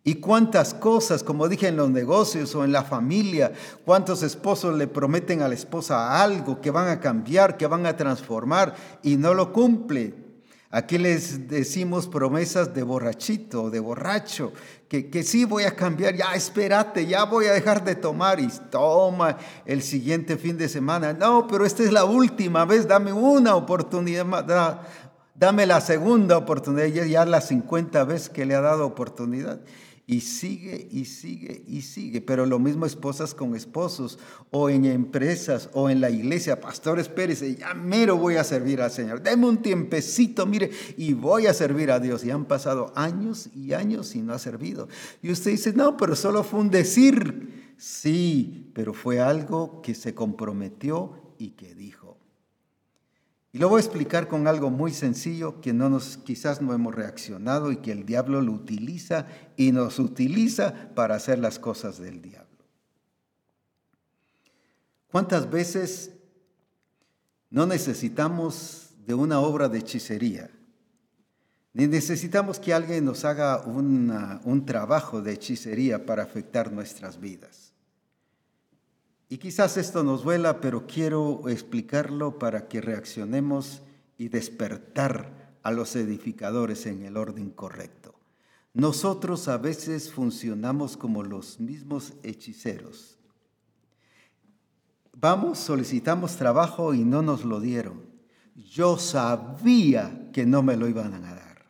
Y cuántas cosas, como dije en los negocios o en la familia, cuántos esposos le prometen a la esposa algo que van a cambiar, que van a transformar y no lo cumple. Aquí les decimos promesas de borrachito, de borracho, que, que sí voy a cambiar, ya espérate, ya voy a dejar de tomar y toma el siguiente fin de semana. No, pero esta es la última vez, dame una oportunidad, dame la segunda oportunidad, ya, ya la 50 veces que le ha dado oportunidad. Y sigue y sigue y sigue. Pero lo mismo esposas con esposos o en empresas o en la iglesia. Pastores Pérez, ya mero voy a servir al Señor. Deme un tiempecito, mire, y voy a servir a Dios. Y han pasado años y años y no ha servido. Y usted dice, no, pero solo fue un decir. Sí, pero fue algo que se comprometió y que dijo. Y lo voy a explicar con algo muy sencillo que no nos, quizás no hemos reaccionado y que el diablo lo utiliza y nos utiliza para hacer las cosas del diablo. ¿Cuántas veces no necesitamos de una obra de hechicería? Ni necesitamos que alguien nos haga un trabajo de hechicería para afectar nuestras vidas. Y quizás esto nos duela, pero quiero explicarlo para que reaccionemos y despertar a los edificadores en el orden correcto. Nosotros a veces funcionamos como los mismos hechiceros. Vamos, solicitamos trabajo y no nos lo dieron. Yo sabía que no me lo iban a dar.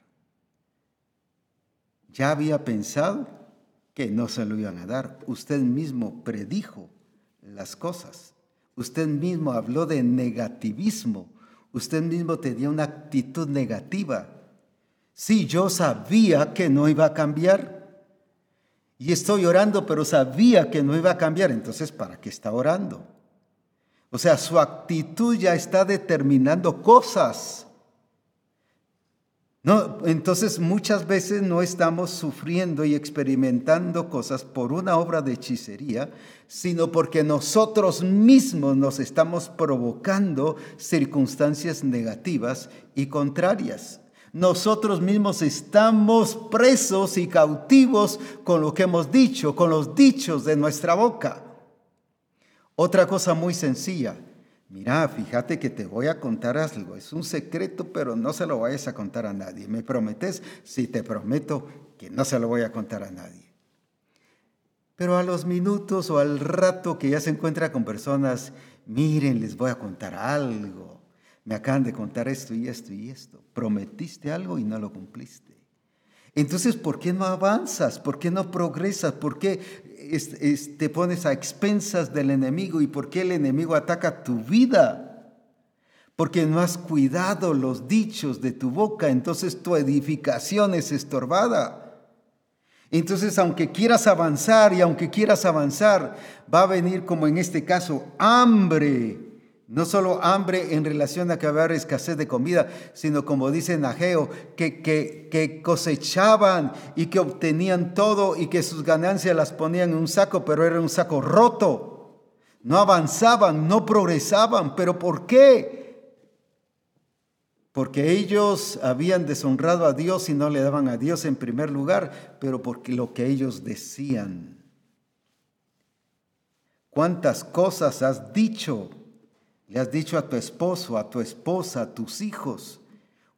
Ya había pensado que no se lo iban a dar. Usted mismo predijo las cosas. Usted mismo habló de negativismo. Usted mismo tenía una actitud negativa. Sí, yo sabía que no iba a cambiar. Y estoy orando, pero sabía que no iba a cambiar. Entonces, ¿para qué está orando? O sea, su actitud ya está determinando cosas. Entonces muchas veces no estamos sufriendo y experimentando cosas por una obra de hechicería, sino porque nosotros mismos nos estamos provocando circunstancias negativas y contrarias. Nosotros mismos estamos presos y cautivos con lo que hemos dicho, con los dichos de nuestra boca. Otra cosa muy sencilla, mira, fíjate que te voy a contar algo, es un secreto, pero no se lo vayas a contar a nadie. ¿Me prometes? Sí, te prometo que no se lo voy a contar a nadie. Pero a los minutos o al rato que ya se encuentra con personas, miren, les voy a contar algo. me acaban de contar esto y esto y esto. Prometiste algo y no lo cumpliste. Entonces, ¿por qué no avanzas? ¿Por qué no progresas? ¿Por qué te pones a expensas del enemigo? ¿Y por qué el enemigo ataca tu vida? Porque no has cuidado los dichos de tu boca, entonces tu edificación es estorbada. Entonces, aunque quieras avanzar y aunque quieras avanzar, va a venir como en este caso hambre no solo hambre en relación a que haber escasez de comida, sino como dice Nageo, que, que, que, cosechaban y que obtenían todo y que sus ganancias las ponían en un saco, pero era un saco roto. No avanzaban, no progresaban. ¿Pero por qué? Porque ellos habían deshonrado a Dios y no le daban a Dios en primer lugar, pero porque lo que ellos decían. ¿Cuántas cosas has dicho? Le has dicho a tu esposo, a tu esposa, a tus hijos,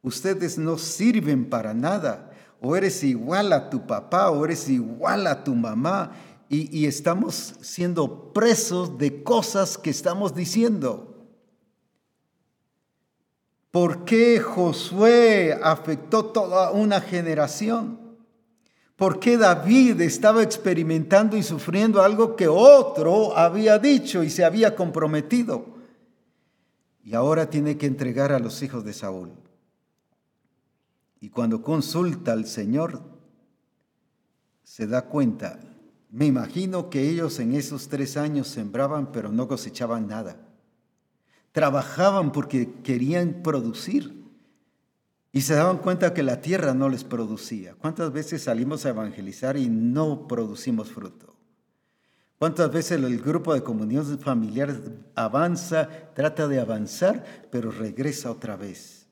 ustedes no sirven para nada. O eres igual a tu papá, o eres igual a tu mamá. Y, y estamos siendo presos de cosas que estamos diciendo. ¿Por qué Josué afectó toda una generación? ¿Por qué David estaba experimentando y sufriendo algo que otro había dicho y se había comprometido? Y ahora tiene que entregar a los hijos de Saúl. Y cuando consulta al Señor, se da cuenta, me imagino que ellos en esos tres años sembraban, pero no cosechaban nada. Trabajaban porque querían producir y se daban cuenta que la tierra no les producía. ¿Cuántas veces salimos a evangelizar y no producimos fruto? ¿Cuántas veces el grupo de comunión familiar avanza, trata de avanzar, pero regresa otra vez?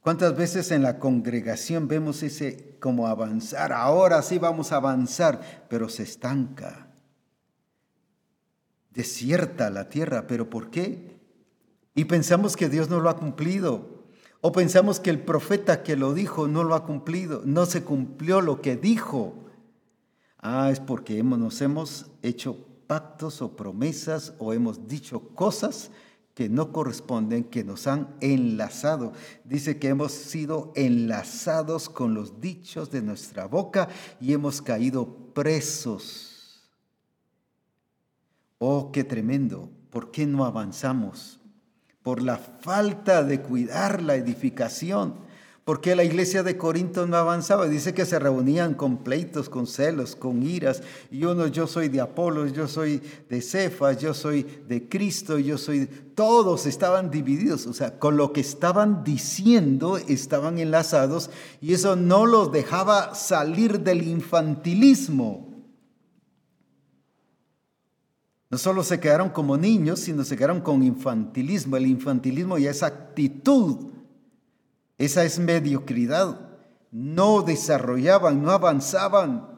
¿Cuántas veces en la congregación vemos ese como avanzar? Ahora sí vamos a avanzar, pero se estanca. Desierta la tierra, pero ¿por qué? Y pensamos que Dios no lo ha cumplido. O pensamos que el profeta que lo dijo no lo ha cumplido, no se cumplió lo que dijo. Ah, es porque hemos, nos hemos hecho pactos o promesas o hemos dicho cosas que no corresponden, que nos han enlazado. Dice que hemos sido enlazados con los dichos de nuestra boca y hemos caído presos. Oh, qué tremendo. ¿Por qué no avanzamos? Por la falta de cuidar la edificación porque la iglesia de Corinto no avanzaba. Dice que se reunían con pleitos, con celos, con iras. Y uno, yo soy de Apolos, yo soy de Cefas, yo soy de Cristo, yo soy... Todos estaban divididos, o sea, con lo que estaban diciendo estaban enlazados y eso no los dejaba salir del infantilismo. No solo se quedaron como niños, sino se quedaron con infantilismo. El infantilismo y esa actitud esa es mediocridad. No desarrollaban, no avanzaban.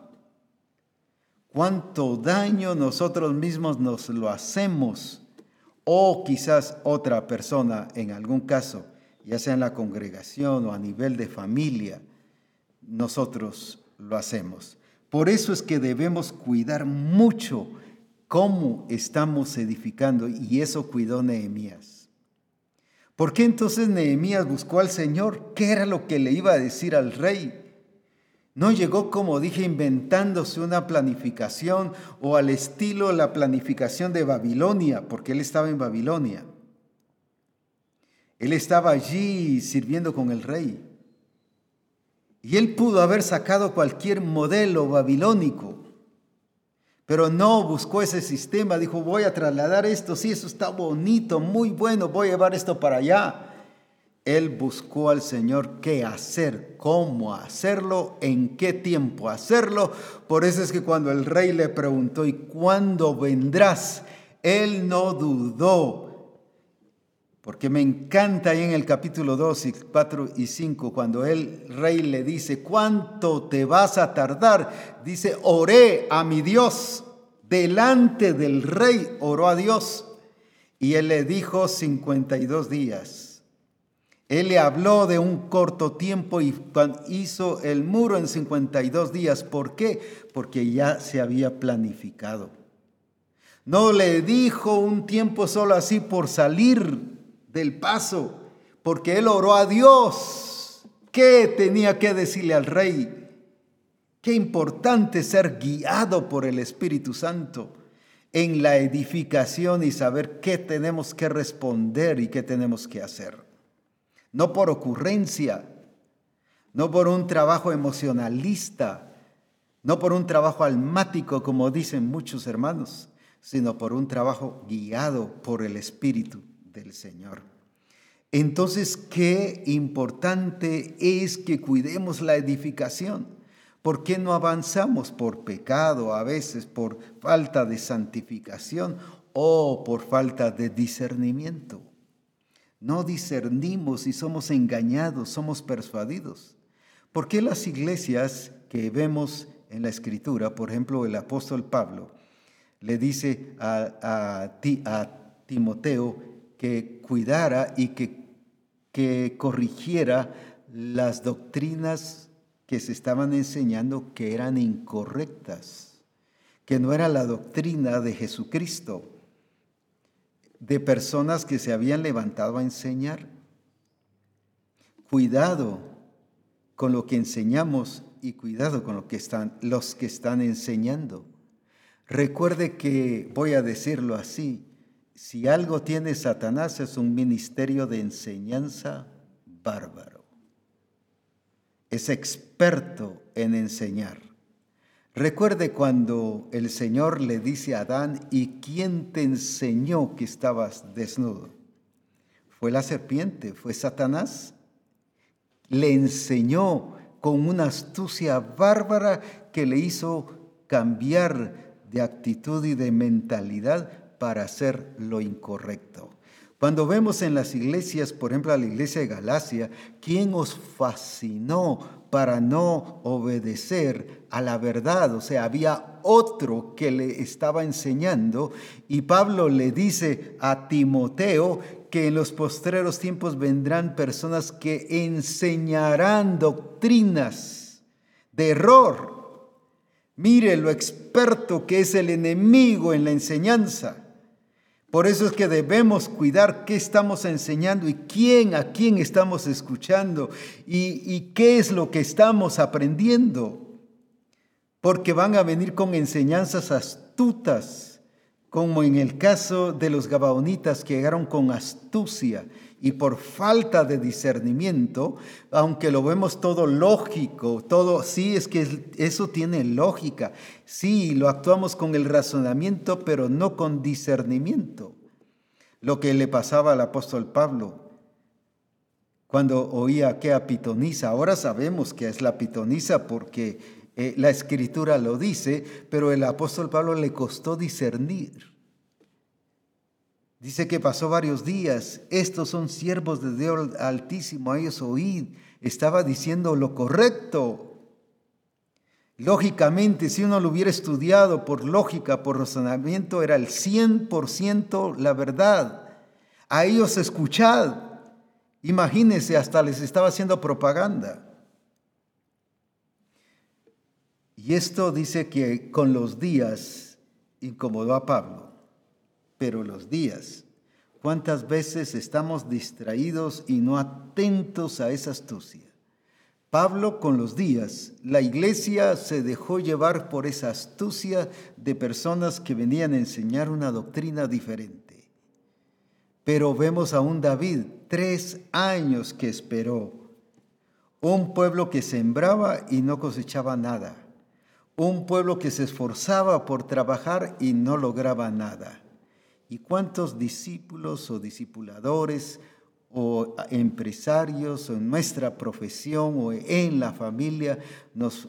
Cuánto daño nosotros mismos nos lo hacemos. O quizás otra persona, en algún caso, ya sea en la congregación o a nivel de familia, nosotros lo hacemos. Por eso es que debemos cuidar mucho cómo estamos edificando y eso cuidó Nehemías. ¿Por qué entonces Nehemías buscó al Señor? ¿Qué era lo que le iba a decir al rey? No llegó, como dije, inventándose una planificación o al estilo la planificación de Babilonia, porque él estaba en Babilonia. Él estaba allí sirviendo con el rey. Y él pudo haber sacado cualquier modelo babilónico, pero no buscó ese sistema, dijo, voy a trasladar esto, sí, eso está bonito, muy bueno, voy a llevar esto para allá. Él buscó al Señor qué hacer, cómo hacerlo, en qué tiempo hacerlo. Por eso es que cuando el rey le preguntó, ¿y cuándo vendrás? Él no dudó, porque me encanta ahí en el capítulo 2 y 4 y 5, cuando el rey le dice, ¿cuánto te vas a tardar? Dice, oré a mi Dios. Delante del rey oró a Dios. Y él le dijo 52 días. Él le habló de un corto tiempo y hizo el muro en 52 días. ¿Por qué? Porque ya se había planificado. No le dijo un tiempo solo así por salir del paso, porque él oró a Dios. ¿Qué tenía que decirle al rey? Qué importante ser guiado por el Espíritu Santo en la edificación y saber qué tenemos que responder y qué tenemos que hacer. No por ocurrencia, no por un trabajo emocionalista, no por un trabajo almático como dicen muchos hermanos, sino por un trabajo guiado por el Espíritu del Señor. Entonces, qué importante es que cuidemos la edificación. ¿Por qué no avanzamos? Por pecado, a veces por falta de santificación o por falta de discernimiento. No discernimos y somos engañados, somos persuadidos. ¿Por qué las iglesias que vemos en la escritura, por ejemplo el apóstol Pablo, le dice a, Timoteo que cuidara y que, que corrigiera las doctrinas que se estaban enseñando que eran incorrectas, que no era la doctrina de Jesucristo, de personas que se habían levantado a enseñar. Cuidado con lo que enseñamos y cuidado con lo que están, los que están enseñando. Recuerde que, voy a decirlo así, si algo tiene Satanás es un ministerio de enseñanza bárbaro. Es experto en enseñar. Recuerde cuando el Señor le dice a Adán, ¿y quién te enseñó que estabas desnudo? Fue la serpiente, fue Satanás. Le enseñó con una astucia bárbara que le hizo cambiar de actitud y de mentalidad para hacer lo incorrecto. Cuando vemos en las iglesias, por ejemplo, a la iglesia de Galacia, ¿quién os fascinó para no obedecer a la verdad? O sea, había otro que le estaba enseñando y Pablo le dice a Timoteo que en los postreros tiempos vendrán personas que enseñarán doctrinas de error Mire lo experto que es el enemigo en la enseñanza. Por eso es que debemos cuidar qué estamos enseñando y quién, a quién estamos escuchando y, y qué es lo que estamos aprendiendo. Porque van a venir con enseñanzas astutas, como en el caso de los gabaonitas que llegaron con astucia y por falta de discernimiento, aunque lo vemos todo lógico, todo, sí, es que eso tiene lógica, sí, lo actuamos con el razonamiento, pero no con discernimiento. Lo que le pasaba al apóstol Pablo cuando oía que a pitoniza, ahora sabemos que es la pitoniza porque eh, la escritura lo dice, pero el apóstol Pablo le costó discernir. Dice que pasó varios días. Estos son siervos de Dios Altísimo, a ellos oíd. Estaba diciendo lo correcto. Lógicamente, si uno lo hubiera estudiado por lógica, por razonamiento, era el 100% la verdad. A ellos escuchad. Imagínense, hasta les estaba haciendo propaganda. Y esto dice que con los días incomodó a Pablo pero los días. ¿Cuántas veces estamos distraídos y no atentos a esa astucia? Pablo con los días, la iglesia se dejó llevar por esa astucia de personas que venían a enseñar una doctrina diferente. Pero vemos a un David, tres años que esperó, un pueblo que sembraba y no cosechaba nada, un pueblo que se esforzaba por trabajar y no lograba nada ¿Y cuántos discípulos o discipuladores o empresarios o en nuestra profesión o en la familia nos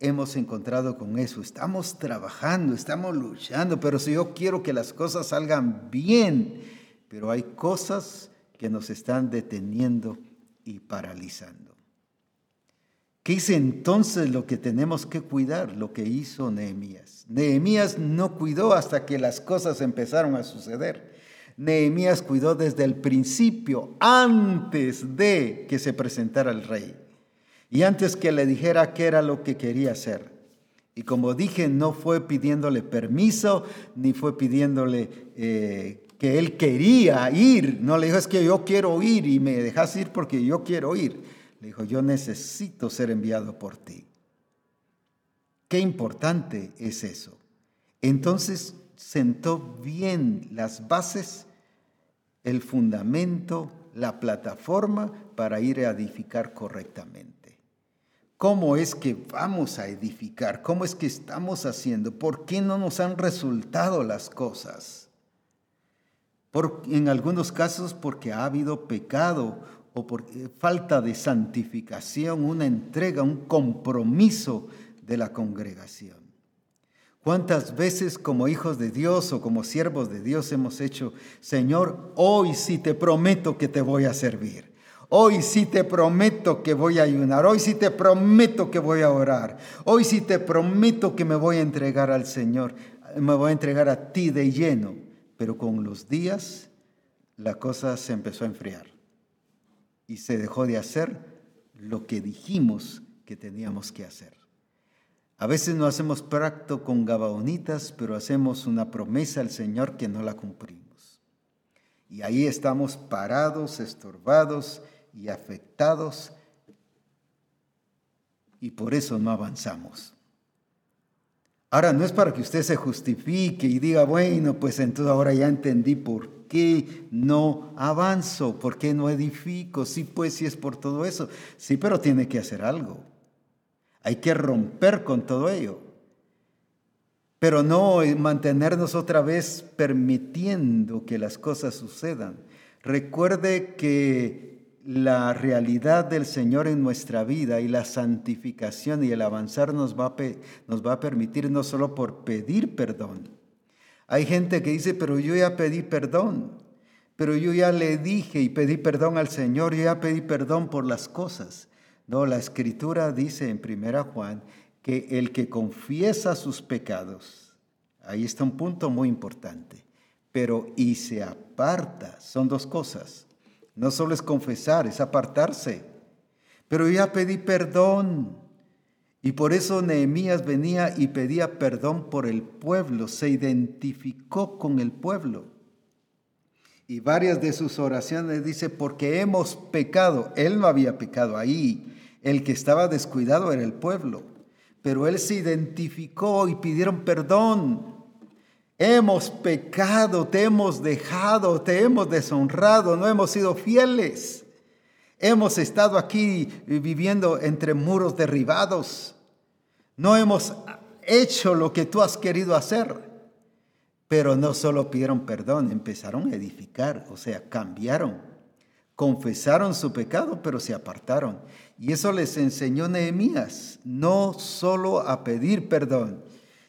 hemos encontrado con eso? Estamos trabajando, estamos luchando, pero si yo quiero que las cosas salgan bien, pero hay cosas que nos están deteniendo y paralizando. ¿Qué es entonces lo que tenemos que cuidar? Lo que hizo Nehemías. Nehemías no cuidó hasta que las cosas empezaron a suceder. Nehemías cuidó desde el principio, antes de que se presentara el rey. Y antes que le dijera qué era lo que quería hacer. Y como dije, no fue pidiéndole permiso, ni fue pidiéndole eh, que él quería ir. No le dijo, es que yo quiero ir y me dejas ir porque yo quiero ir. Le dijo, yo necesito ser enviado por ti. Qué importante es eso. Entonces sentó bien las bases, el fundamento, la plataforma para ir a edificar correctamente. ¿Cómo es que vamos a edificar? ¿Cómo es que estamos haciendo? ¿Por qué no nos han resultado las cosas? Por, en algunos casos porque ha habido pecado o por eh, falta de santificación, una entrega, un compromiso de la congregación. ¿Cuántas veces como hijos de Dios o como siervos de Dios hemos hecho, Señor, hoy sí te prometo que te voy a servir? Hoy sí te prometo que voy a ayunar. Hoy sí te prometo que voy a orar. Hoy sí te prometo que me voy a entregar al Señor. Me voy a entregar a ti de lleno. Pero con los días la cosa se empezó a enfriar. Y se dejó de hacer lo que dijimos que teníamos que hacer. A veces no hacemos pacto con gabaonitas, pero hacemos una promesa al Señor que no la cumplimos. Y ahí estamos parados, estorbados y afectados, y por eso no avanzamos. Ahora no es para que usted se justifique y diga, bueno, pues entonces ahora ya entendí por qué no avanzo, por qué no edifico. Sí, pues sí es por todo eso. Sí, pero tiene que hacer algo. Hay que romper con todo ello. Pero no mantenernos otra vez permitiendo que las cosas sucedan. Recuerde que la realidad del Señor en nuestra vida y la santificación y el avanzar nos va, a, nos va permitir no solo por pedir perdón. Hay gente que dice, pero yo ya pedí perdón, pero yo ya le dije y pedí perdón al Señor, yo ya pedí perdón por las cosas. No, la escritura dice en primera Juan que el que confiesa sus pecados, ahí está un punto muy importante, pero y se aparta, son dos cosas. No solo es confesar, es apartarse. Pero ya pedí perdón. Y por eso Nehemías venía y pedía perdón por el pueblo, se identificó con el pueblo. Y varias de sus oraciones dice, porque hemos pecado. Él no había pecado ahí, el que estaba descuidado era el pueblo, pero él se identificó y pidieron perdón. Hemos pecado, te hemos dejado, te hemos deshonrado, no hemos sido fieles. Hemos estado aquí viviendo entre muros derribados. No hemos hecho lo que tú has querido hacer. Pero no solo pidieron perdón, empezaron a edificar, o sea, cambiaron confesaron su pecado, pero se apartaron. Y eso les enseñó Nehemías, no solo a pedir perdón.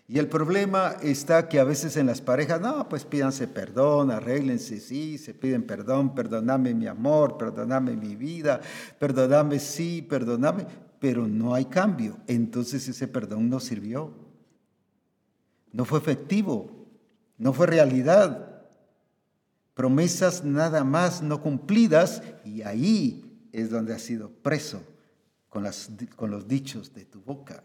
Y el problema está que a veces en las parejas, no, pues pídanse perdón, arréglense, sí, se piden perdón, perdóname mi amor, perdóname mi vida, perdóname, sí, perdóname, pero no hay cambio. Entonces ese perdón no sirvió, no fue efectivo, no fue realidad promesas nada más no cumplidas y ahí es donde has sido preso con, las, con los dichos de tu boca.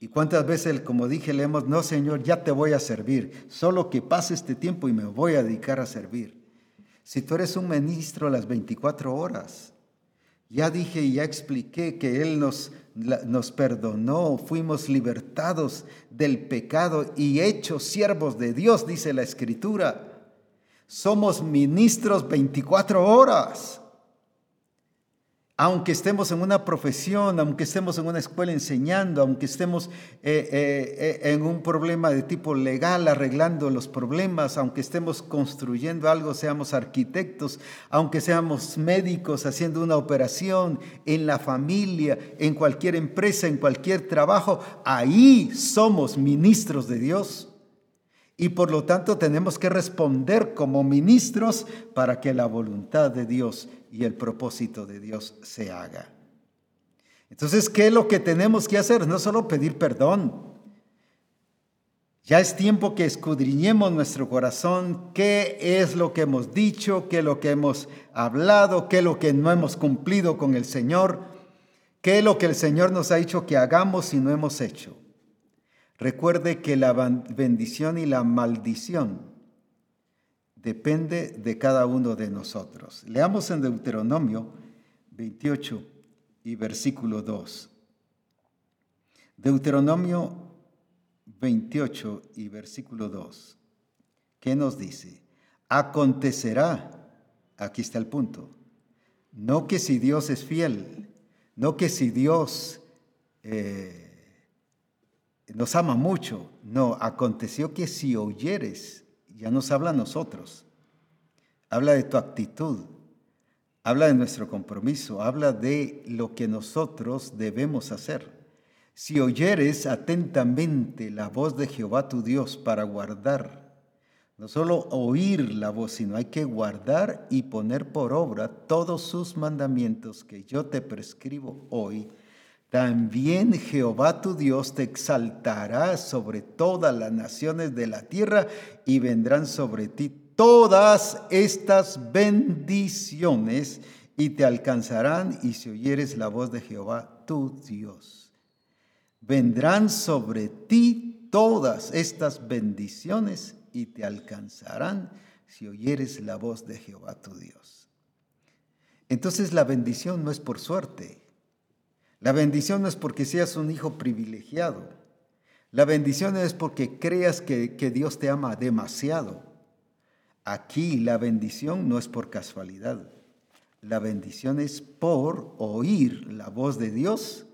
Y cuántas veces, como dije, leemos, no Señor, ya te voy a servir, solo que pase este tiempo y me voy a dedicar a servir. Si tú eres un ministro las 24 horas, ya dije y ya expliqué que Él nos, nos perdonó, fuimos libertados del pecado y hechos siervos de Dios, dice la Escritura. Somos ministros 24 horas. Aunque estemos en una profesión, aunque estemos en una escuela enseñando, aunque estemos eh, eh, eh, en un problema de tipo legal arreglando los problemas, aunque estemos construyendo algo, seamos arquitectos, aunque seamos médicos haciendo una operación en la familia, en cualquier empresa, en cualquier trabajo, ahí somos ministros de Dios y por lo tanto tenemos que responder como ministros para que la voluntad de Dios y el propósito de Dios se haga. Entonces, ¿qué es lo que tenemos que hacer? No solo pedir perdón. Ya es tiempo que escudriñemos nuestro corazón, qué es lo que hemos dicho, qué es lo que hemos hablado, qué es lo que no hemos cumplido con el Señor, qué es lo que el Señor nos ha dicho que hagamos y no hemos hecho. Recuerde que la bendición y la maldición depende de cada uno de nosotros. Leamos en Deuteronomio 28 y versículo 2. Deuteronomio 28 y versículo 2. ¿Qué nos dice? Acontecerá, aquí está el punto, no que si Dios es fiel, no que si Dios eh, nos ama mucho, no, aconteció que si oyeres, ya nos habla a nosotros, habla de tu actitud, habla de nuestro compromiso, habla de lo que nosotros debemos hacer. Si oyeres atentamente la voz de Jehová tu Dios para guardar, no solo oír la voz, sino hay que guardar y poner por obra todos sus mandamientos que yo te prescribo hoy, también Jehová tu Dios te exaltará sobre todas las naciones de la tierra y vendrán sobre ti todas estas bendiciones y te alcanzarán y si oyeres la voz de Jehová tu Dios vendrán sobre ti todas estas bendiciones y te alcanzarán si oyeres la voz de Jehová tu Dios. Entonces la bendición no es por suerte. La bendición no es porque seas un hijo privilegiado. La bendición es porque creas que, que Dios te ama demasiado. Aquí la bendición no es por casualidad. La bendición es por oír la voz de Dios,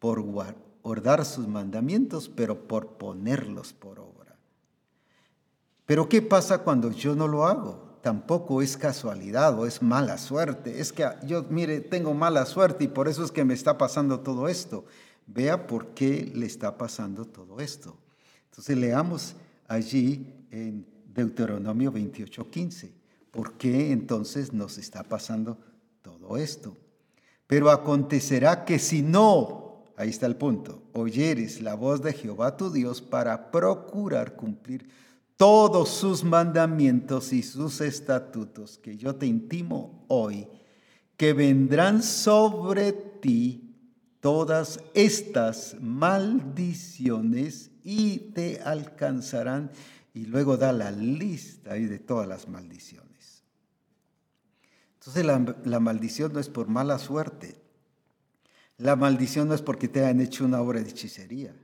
por guardar sus mandamientos, pero por ponerlos por obra. Pero ¿qué pasa cuando yo no lo hago? Tampoco es casualidad o es mala suerte. Es que yo, mire, tengo mala suerte y por eso es que me está pasando todo esto. Vea por qué le está pasando todo esto. Entonces leamos allí en Deuteronomio 28:15. ¿Por qué entonces nos está pasando todo esto? Pero acontecerá que si no Ahí está el punto. Oyeres la voz de Jehová tu Dios para procurar cumplir todos sus mandamientos y sus estatutos que yo te intimo hoy, que vendrán sobre ti todas estas maldiciones y te alcanzarán. Y luego da la lista ahí de todas las maldiciones. Entonces la, maldición no es por mala suerte, la maldición no es porque te hayan hecho una obra de hechicería.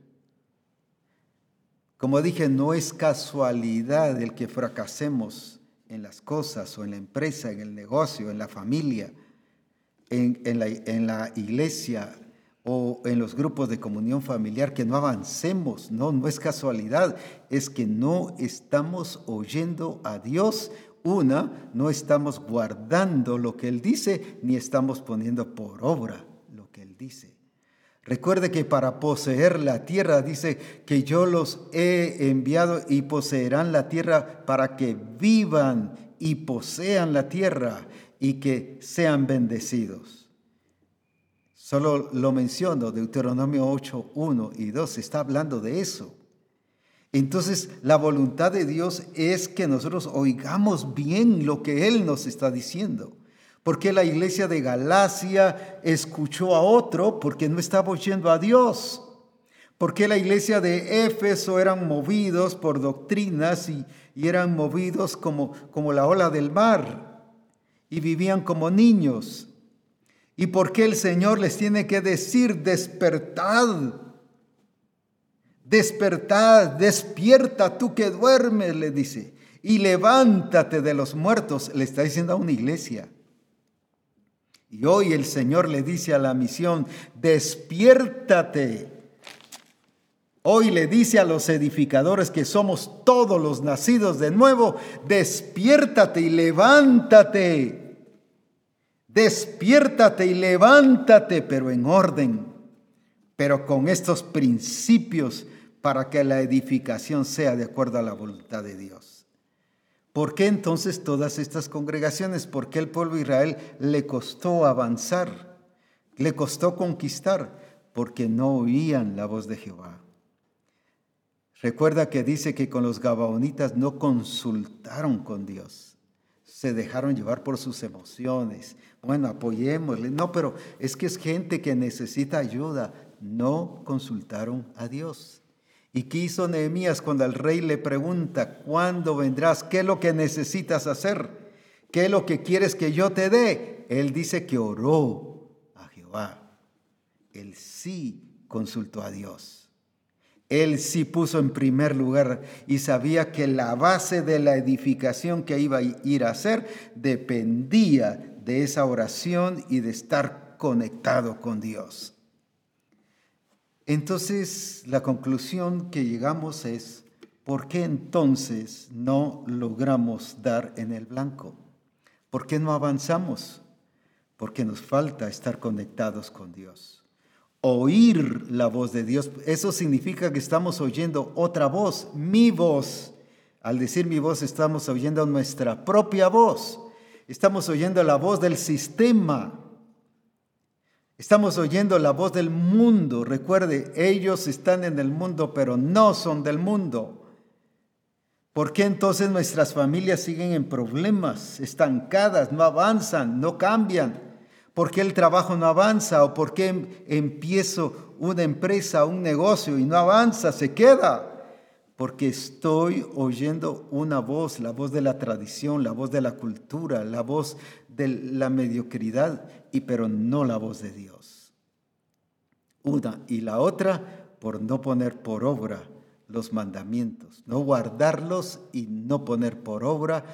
Como dije, no es casualidad el que fracasemos en las cosas o en la empresa, en el negocio, en la familia, en, la, la iglesia o en los grupos de comunión familiar, que no avancemos. No, no es casualidad, es que no estamos oyendo a Dios una, no estamos guardando lo que Él dice, ni estamos poniendo por obra dice. Recuerde que para poseer la tierra dice que yo los he enviado y poseerán la tierra para que vivan y posean la tierra y que sean bendecidos. Solo lo menciono, Deuteronomio 8, 1 y 2 está hablando de eso. Entonces, la voluntad de Dios es que nosotros oigamos bien lo que Él nos está diciendo. ¿Por qué la iglesia de Galacia escuchó a otro? Porque no estaba oyendo a Dios. ¿Por qué la iglesia de Éfeso eran movidos por doctrinas y, eran movidos como, como la ola del mar y vivían como niños? ¿Y por qué el Señor les tiene que decir, despertad? Despertad, despierta tú que duermes, le dice, y levántate de los muertos, le está diciendo a una iglesia. Y hoy el Señor le dice a la misión, despiértate. Hoy le dice a los edificadores que somos todos los nacidos de nuevo, despiértate y levántate. Despiértate y levántate, pero en orden, pero con estos principios para que la edificación sea de acuerdo a la voluntad de Dios. ¿Por qué entonces todas estas congregaciones? ¿Por qué el pueblo de Israel le costó avanzar? ¿Le costó conquistar? Porque no oían la voz de Jehová. Recuerda que dice que con los gabaonitas no consultaron con Dios. Se dejaron llevar por sus emociones. Bueno, apoyémosle. No, pero es que es gente que necesita ayuda. No consultaron a Dios. ¿Y qué hizo Nehemías cuando el rey le pregunta, ¿cuándo vendrás? ¿Qué es lo que necesitas hacer? ¿Qué es lo que quieres que yo te dé? Él dice que oró a Jehová. Él sí consultó a Dios. Él sí puso en primer lugar y sabía que la base de la edificación que iba a ir a hacer dependía de esa oración y de estar conectado con Dios. Entonces, la conclusión que llegamos es, ¿por qué entonces no logramos dar en el blanco? ¿Por qué no avanzamos? Porque nos falta estar conectados con Dios. Oír la voz de Dios, eso significa que estamos oyendo otra voz, mi voz. Al decir mi voz, estamos oyendo nuestra propia voz. Estamos oyendo la voz del sistema, Estamos oyendo la voz del mundo. Recuerde, ellos están en el mundo, pero no son del mundo. ¿Por qué entonces nuestras familias siguen en problemas, estancadas, no avanzan, no cambian? ¿Por qué el trabajo no avanza? ¿O por qué em, empiezo una empresa, un negocio y no avanza, se queda? Porque estoy oyendo una voz, la voz de la tradición, la voz de la cultura, la voz de la mediocridad, y pero no la voz de Dios. Una y la otra por no poner por obra los mandamientos, no guardarlos y no poner por obra.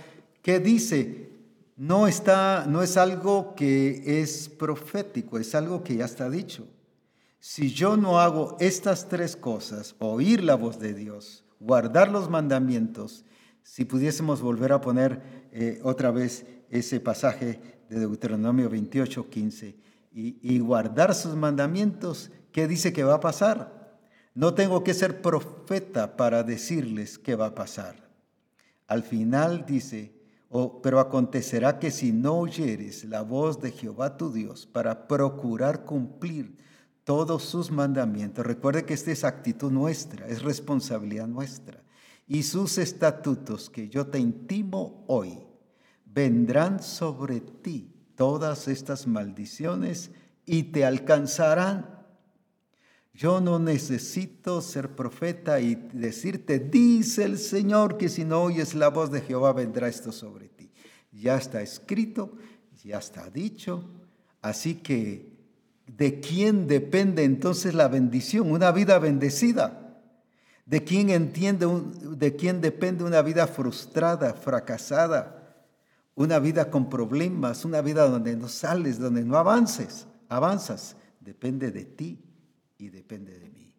¿Qué dice? No está no es algo que es profético, es algo que ya está dicho. Si yo no hago estas tres cosas, oír la voz de Dios, guardar los mandamientos, si pudiésemos volver a poner eh, otra vez ese pasaje de Deuteronomio 28, 15, y, guardar sus mandamientos, ¿qué dice que va a pasar? No tengo que ser profeta para decirles qué va a pasar. Al final dice, oh, pero acontecerá que si no oyeres la voz de Jehová tu Dios para procurar cumplir todos sus mandamientos, recuerde que esta es actitud nuestra, es responsabilidad nuestra, y sus estatutos que yo te intimo hoy, vendrán sobre ti todas estas maldiciones y te alcanzarán. Yo no necesito ser profeta y decirte, dice el Señor, que si no oyes la voz de Jehová vendrá esto sobre ti. Ya está escrito, ya está dicho. Así que, ¿de quién depende entonces la bendición? Una vida bendecida. ¿De quién entiende, de quién depende una vida frustrada, fracasada? una vida con problemas, una vida donde no sales, donde no avances, avanzas, depende de ti y depende de mí.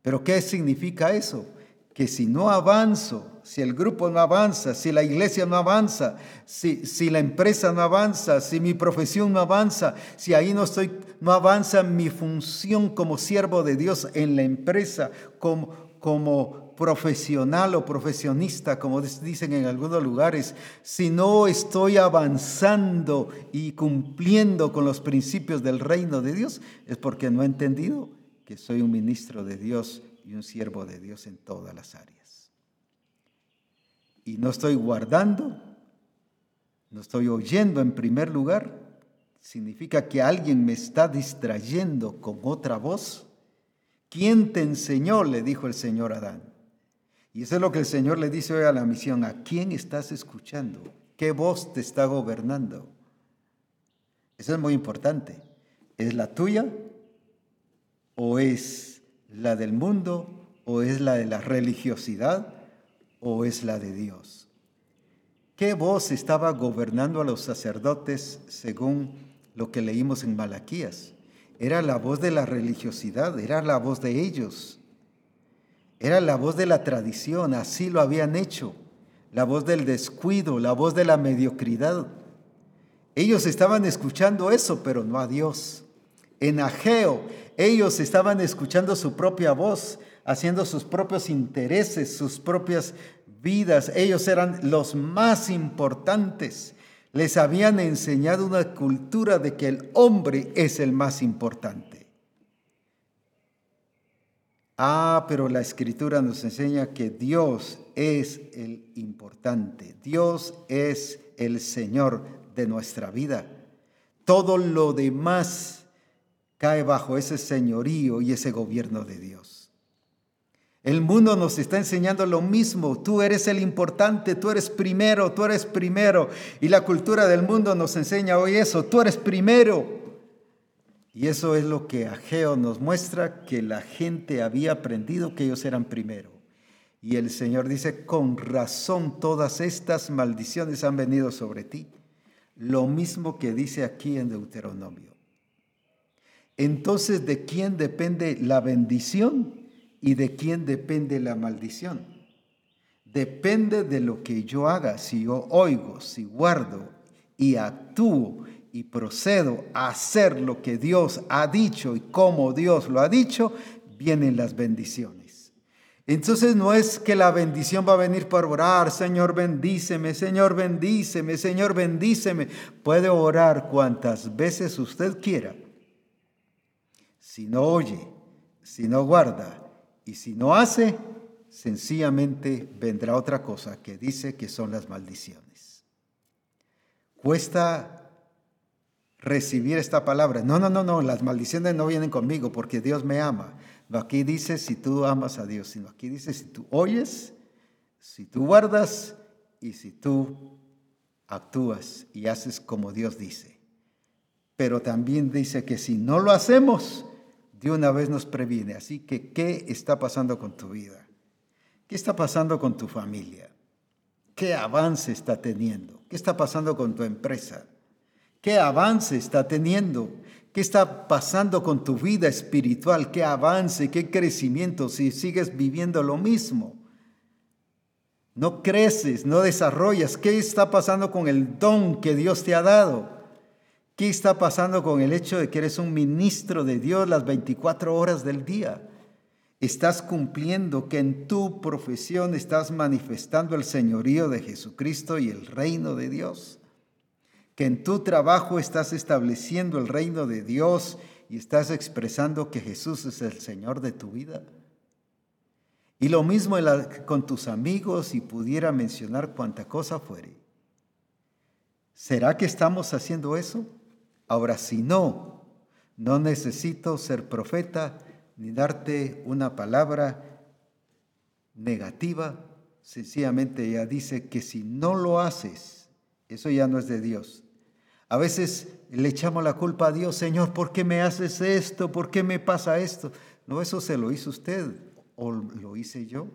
Pero ¿qué significa eso? Que si no avanzo, si el grupo no avanza, si la iglesia no avanza, si, si la empresa no avanza, si mi profesión no avanza, si ahí no, estoy, no avanza mi función como siervo de Dios en la empresa, como, como profesional o profesionista, como dicen en algunos lugares, si no estoy avanzando y cumpliendo con los principios del reino de Dios, es porque no he entendido que soy un ministro de Dios y un siervo de Dios en todas las áreas. Y no estoy guardando, no estoy oyendo en primer lugar, significa que alguien me está distrayendo con otra voz. ¿Quién te enseñó? le dijo el Señor Adán. Y eso es lo que el Señor le dice hoy a la misión. ¿A quién estás escuchando? ¿Qué voz te está gobernando? Eso es muy importante. ¿Es la tuya? ¿O es la del mundo? ¿O es la de la religiosidad? ¿O es la de Dios? ¿Qué voz estaba gobernando a los sacerdotes según lo que leímos en Malaquías? Era la voz de la religiosidad, era la voz de ellos. Era la voz de la tradición, así lo habían hecho. La voz del descuido, la voz de la mediocridad. Ellos estaban escuchando eso, pero no a Dios. En Ageo, ellos estaban escuchando su propia voz, haciendo sus propios intereses, sus propias vidas. Ellos eran los más importantes. Les habían enseñado una cultura de que el hombre es el más importante. Ah, pero la escritura nos enseña que Dios es el importante. Dios es el Señor de nuestra vida. Todo lo demás cae bajo ese señorío y ese gobierno de Dios. El mundo nos está enseñando lo mismo. Tú eres el importante, tú eres primero, tú eres primero. Y la cultura del mundo nos enseña hoy eso, tú eres primero. Y eso es lo que Ageo nos muestra, que la gente había aprendido que ellos eran primero. Y el Señor dice, con razón todas estas maldiciones han venido sobre ti. Lo mismo que dice aquí en Deuteronomio. Entonces, ¿de quién depende la bendición? ¿Y de quién depende la maldición? Depende de lo que yo haga. Si yo oigo, si guardo y actúo y procedo a hacer lo que Dios ha dicho y como Dios lo ha dicho, vienen las bendiciones. Entonces no es que la bendición va a venir por orar, Señor bendíceme, Señor bendíceme, Señor bendíceme. Puede orar cuantas veces usted quiera. Si no oye, si no guarda, y si no hace, sencillamente vendrá otra cosa que dice que son las maldiciones. Cuesta recibir esta palabra. No, no, no, no, las maldiciones no vienen conmigo porque Dios me ama. No, aquí dice si tú amas a Dios, sino aquí dice si tú oyes, si tú guardas y si tú actúas y haces como Dios dice. Pero también dice que si no lo hacemos, de una vez nos previene. Así que, ¿qué está pasando con tu vida? ¿Qué está pasando con tu familia? ¿Qué avance está teniendo? ¿Qué está pasando con tu empresa? ¿Qué avance está teniendo? ¿Qué está pasando con tu vida espiritual? ¿Qué avance? ¿Qué crecimiento si sigues viviendo lo mismo? No creces, no desarrollas. ¿Qué está pasando con el don que Dios te ha dado? ¿Qué está pasando con el hecho de que eres un ministro de Dios las 24 horas del día? Estás cumpliendo que en tu profesión estás manifestando el señorío de Jesucristo y el reino de Dios. Que en tu trabajo estás estableciendo el reino de Dios y estás expresando que Jesús es el Señor de tu vida. Y lo mismo con tus amigos y pudiera mencionar cuanta cosa fuere. ¿Será que estamos haciendo eso? Ahora, si no, no necesito ser profeta ni darte una palabra negativa, sencillamente ella dice que si no lo haces, eso ya no es de Dios. A veces le echamos la culpa a Dios, Señor, ¿por qué me haces esto? ¿Por qué me pasa esto? No, eso se lo hizo usted o lo hice yo.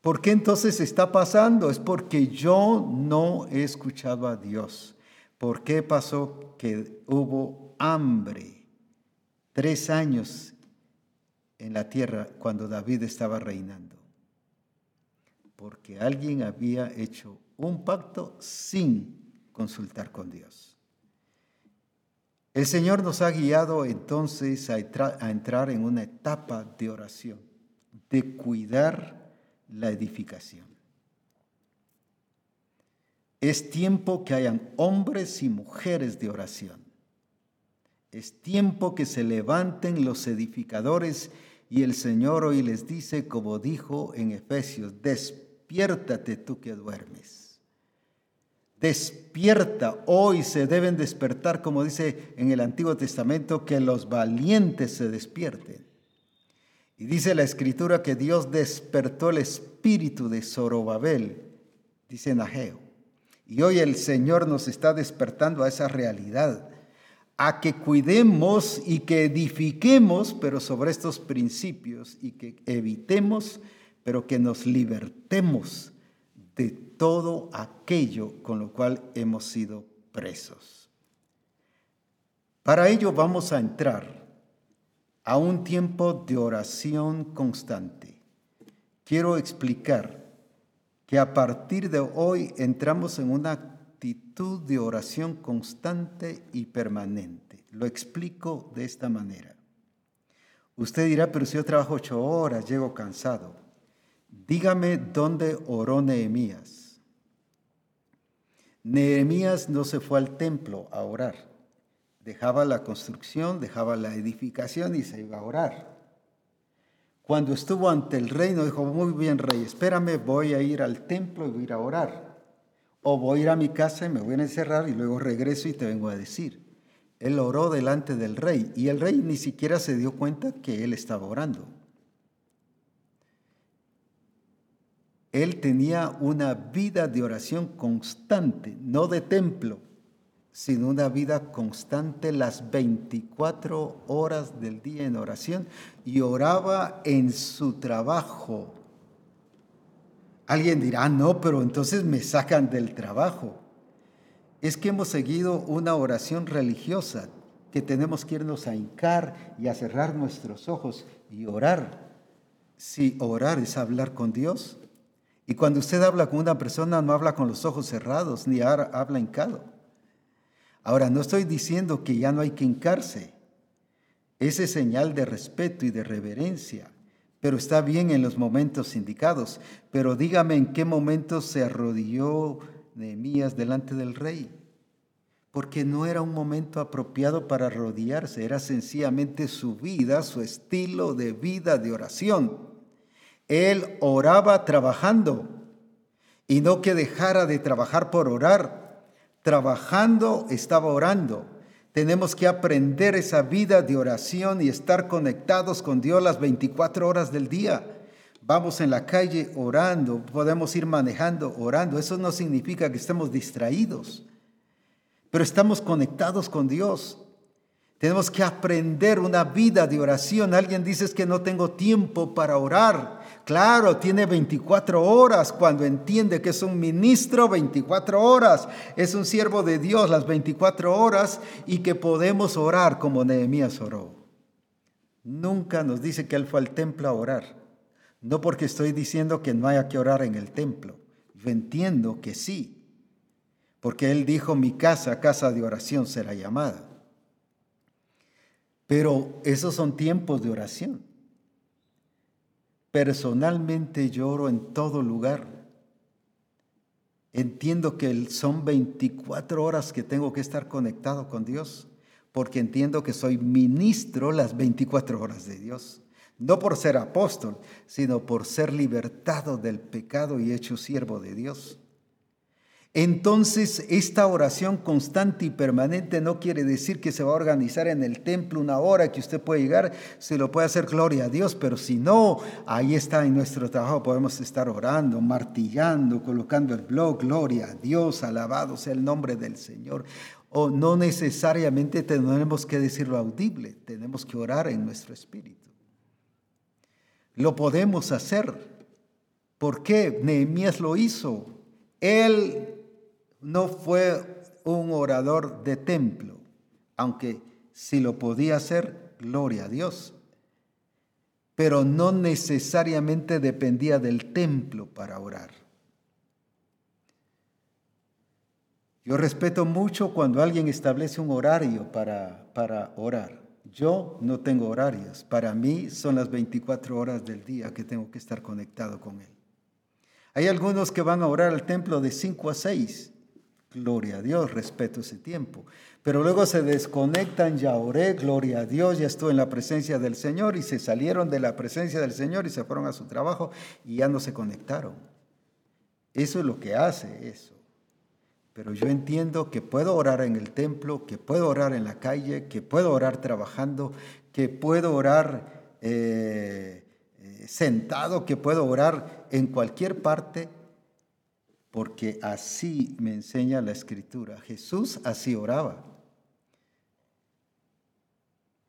¿Por qué entonces está pasando? Es porque yo no he escuchado a Dios. ¿Por qué pasó que hubo hambre tres años en la tierra cuando David estaba reinando? Porque alguien había hecho un pacto sin consultar con Dios. El Señor nos ha guiado entonces a, entrar en una etapa de oración, de cuidar la edificación. Es tiempo que hayan hombres y mujeres de oración. Es tiempo que se levanten los edificadores y el Señor hoy les dice, como dijo en Efesios, despiértate tú que duermes. Despierta, hoy se deben despertar, como dice en el Antiguo Testamento, que los valientes se despierten. Y dice la Escritura que Dios despertó el espíritu de Zorobabel, dice Naheo y hoy el Señor nos está despertando a esa realidad, a que cuidemos y que edifiquemos, pero sobre estos principios, y que evitemos, pero que nos libertemos de todo aquello con lo cual hemos sido presos. Para ello vamos a entrar a un tiempo de oración constante. Quiero explicar que a partir de hoy entramos en una actitud de oración constante y permanente. Lo explico de esta manera. Usted dirá, pero si yo trabajo ocho horas, llego cansado. Dígame dónde oró Nehemías. Nehemías no se fue al templo a orar. Dejaba la construcción, dejaba la edificación y se iba a orar. Cuando estuvo ante el rey, no dijo, muy bien rey, espérame, voy a ir al templo y voy a ir a orar. O voy a ir a mi casa y me voy a encerrar y luego regreso y te vengo a decir. Él oró delante del rey y el rey ni siquiera se dio cuenta que él estaba orando. Él tenía una vida de oración constante, no de templo sino una vida constante las 24 horas del día en oración y oraba en su trabajo. Alguien dirá, no, pero entonces me sacan del trabajo. Es que hemos seguido una oración religiosa que tenemos que irnos a hincar y a cerrar nuestros ojos y orar. Si orar es hablar con Dios. Y cuando usted habla con una persona, no habla con los ojos cerrados, ni habla hincado. Ahora, no estoy diciendo que ya no hay que hincarse. Ese es señal de respeto y de reverencia, pero está bien en los momentos indicados. Pero dígame en qué momento se arrodilló Nehemías delante del rey. Porque no era un momento apropiado para arrodillarse, era sencillamente su vida, su estilo de vida de oración. Él oraba trabajando y no que dejara de trabajar por orar trabajando, estaba orando. Tenemos que aprender esa vida de oración y estar conectados con Dios las 24 horas del día. Vamos en la calle orando, podemos ir manejando orando. Eso no significa que estemos distraídos, pero estamos conectados con Dios. Tenemos que aprender una vida de oración. Alguien dice que no tengo tiempo para orar. Claro, tiene 24 horas cuando entiende que es un ministro, 24 horas. Es un siervo de Dios las 24 horas y que podemos orar como Nehemías oró. Nunca nos dice que él fue al templo a orar. No porque estoy diciendo que no haya que orar en el templo. Yo entiendo que sí. Porque él dijo, mi casa, casa de oración será llamada. Pero esos son tiempos de oración. Personalmente lloro en todo lugar. Entiendo que son 24 horas que tengo que estar conectado con Dios, porque entiendo que soy ministro las 24 horas de Dios. No por ser apóstol, sino por ser libertado del pecado y hecho siervo de Dios. Entonces, esta oración constante y permanente no quiere decir que se va a organizar en el templo una hora que usted puede llegar, se lo puede hacer gloria a Dios, pero si no, ahí está en nuestro trabajo, podemos estar orando, martillando, colocando el blog, gloria a Dios, alabado sea el nombre del Señor. O no necesariamente tenemos que decirlo audible, tenemos que orar en nuestro espíritu. Lo podemos hacer. ¿Por qué? Nehemías lo hizo. Él no fue un orador de templo, aunque si lo podía hacer, gloria a Dios. Pero no necesariamente dependía del templo para orar. Yo respeto mucho cuando alguien establece un horario para, para orar. Yo no tengo horarios. Para mí son las 24 horas del día que tengo que estar conectado con Él. Hay algunos que van a orar al templo de 5 a 6 Gloria a Dios, respeto ese tiempo. Pero luego se desconectan, ya oré, gloria a Dios, ya estuve en la presencia del Señor y se salieron de la presencia del Señor y se fueron a su trabajo y ya no se conectaron. Eso es lo que hace eso. Pero yo entiendo que puedo orar en el templo, que puedo orar en la calle, que puedo orar trabajando, que puedo orar eh, eh, sentado, que puedo orar en cualquier parte porque así me enseña la escritura. Jesús así oraba.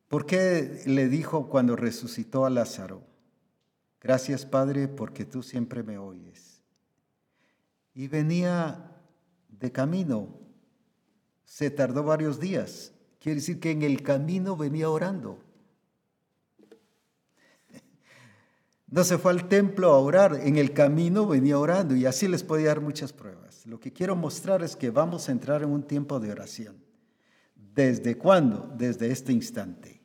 ¿Por qué le dijo cuando resucitó a Lázaro? Gracias Padre porque tú siempre me oyes. Y venía de camino, se tardó varios días. Quiere decir que en el camino venía orando. No se fue al templo a orar, en el camino venía orando y así les podía dar muchas pruebas. Lo que quiero mostrar es que vamos a entrar en un tiempo de oración. ¿Desde cuándo? Desde este instante.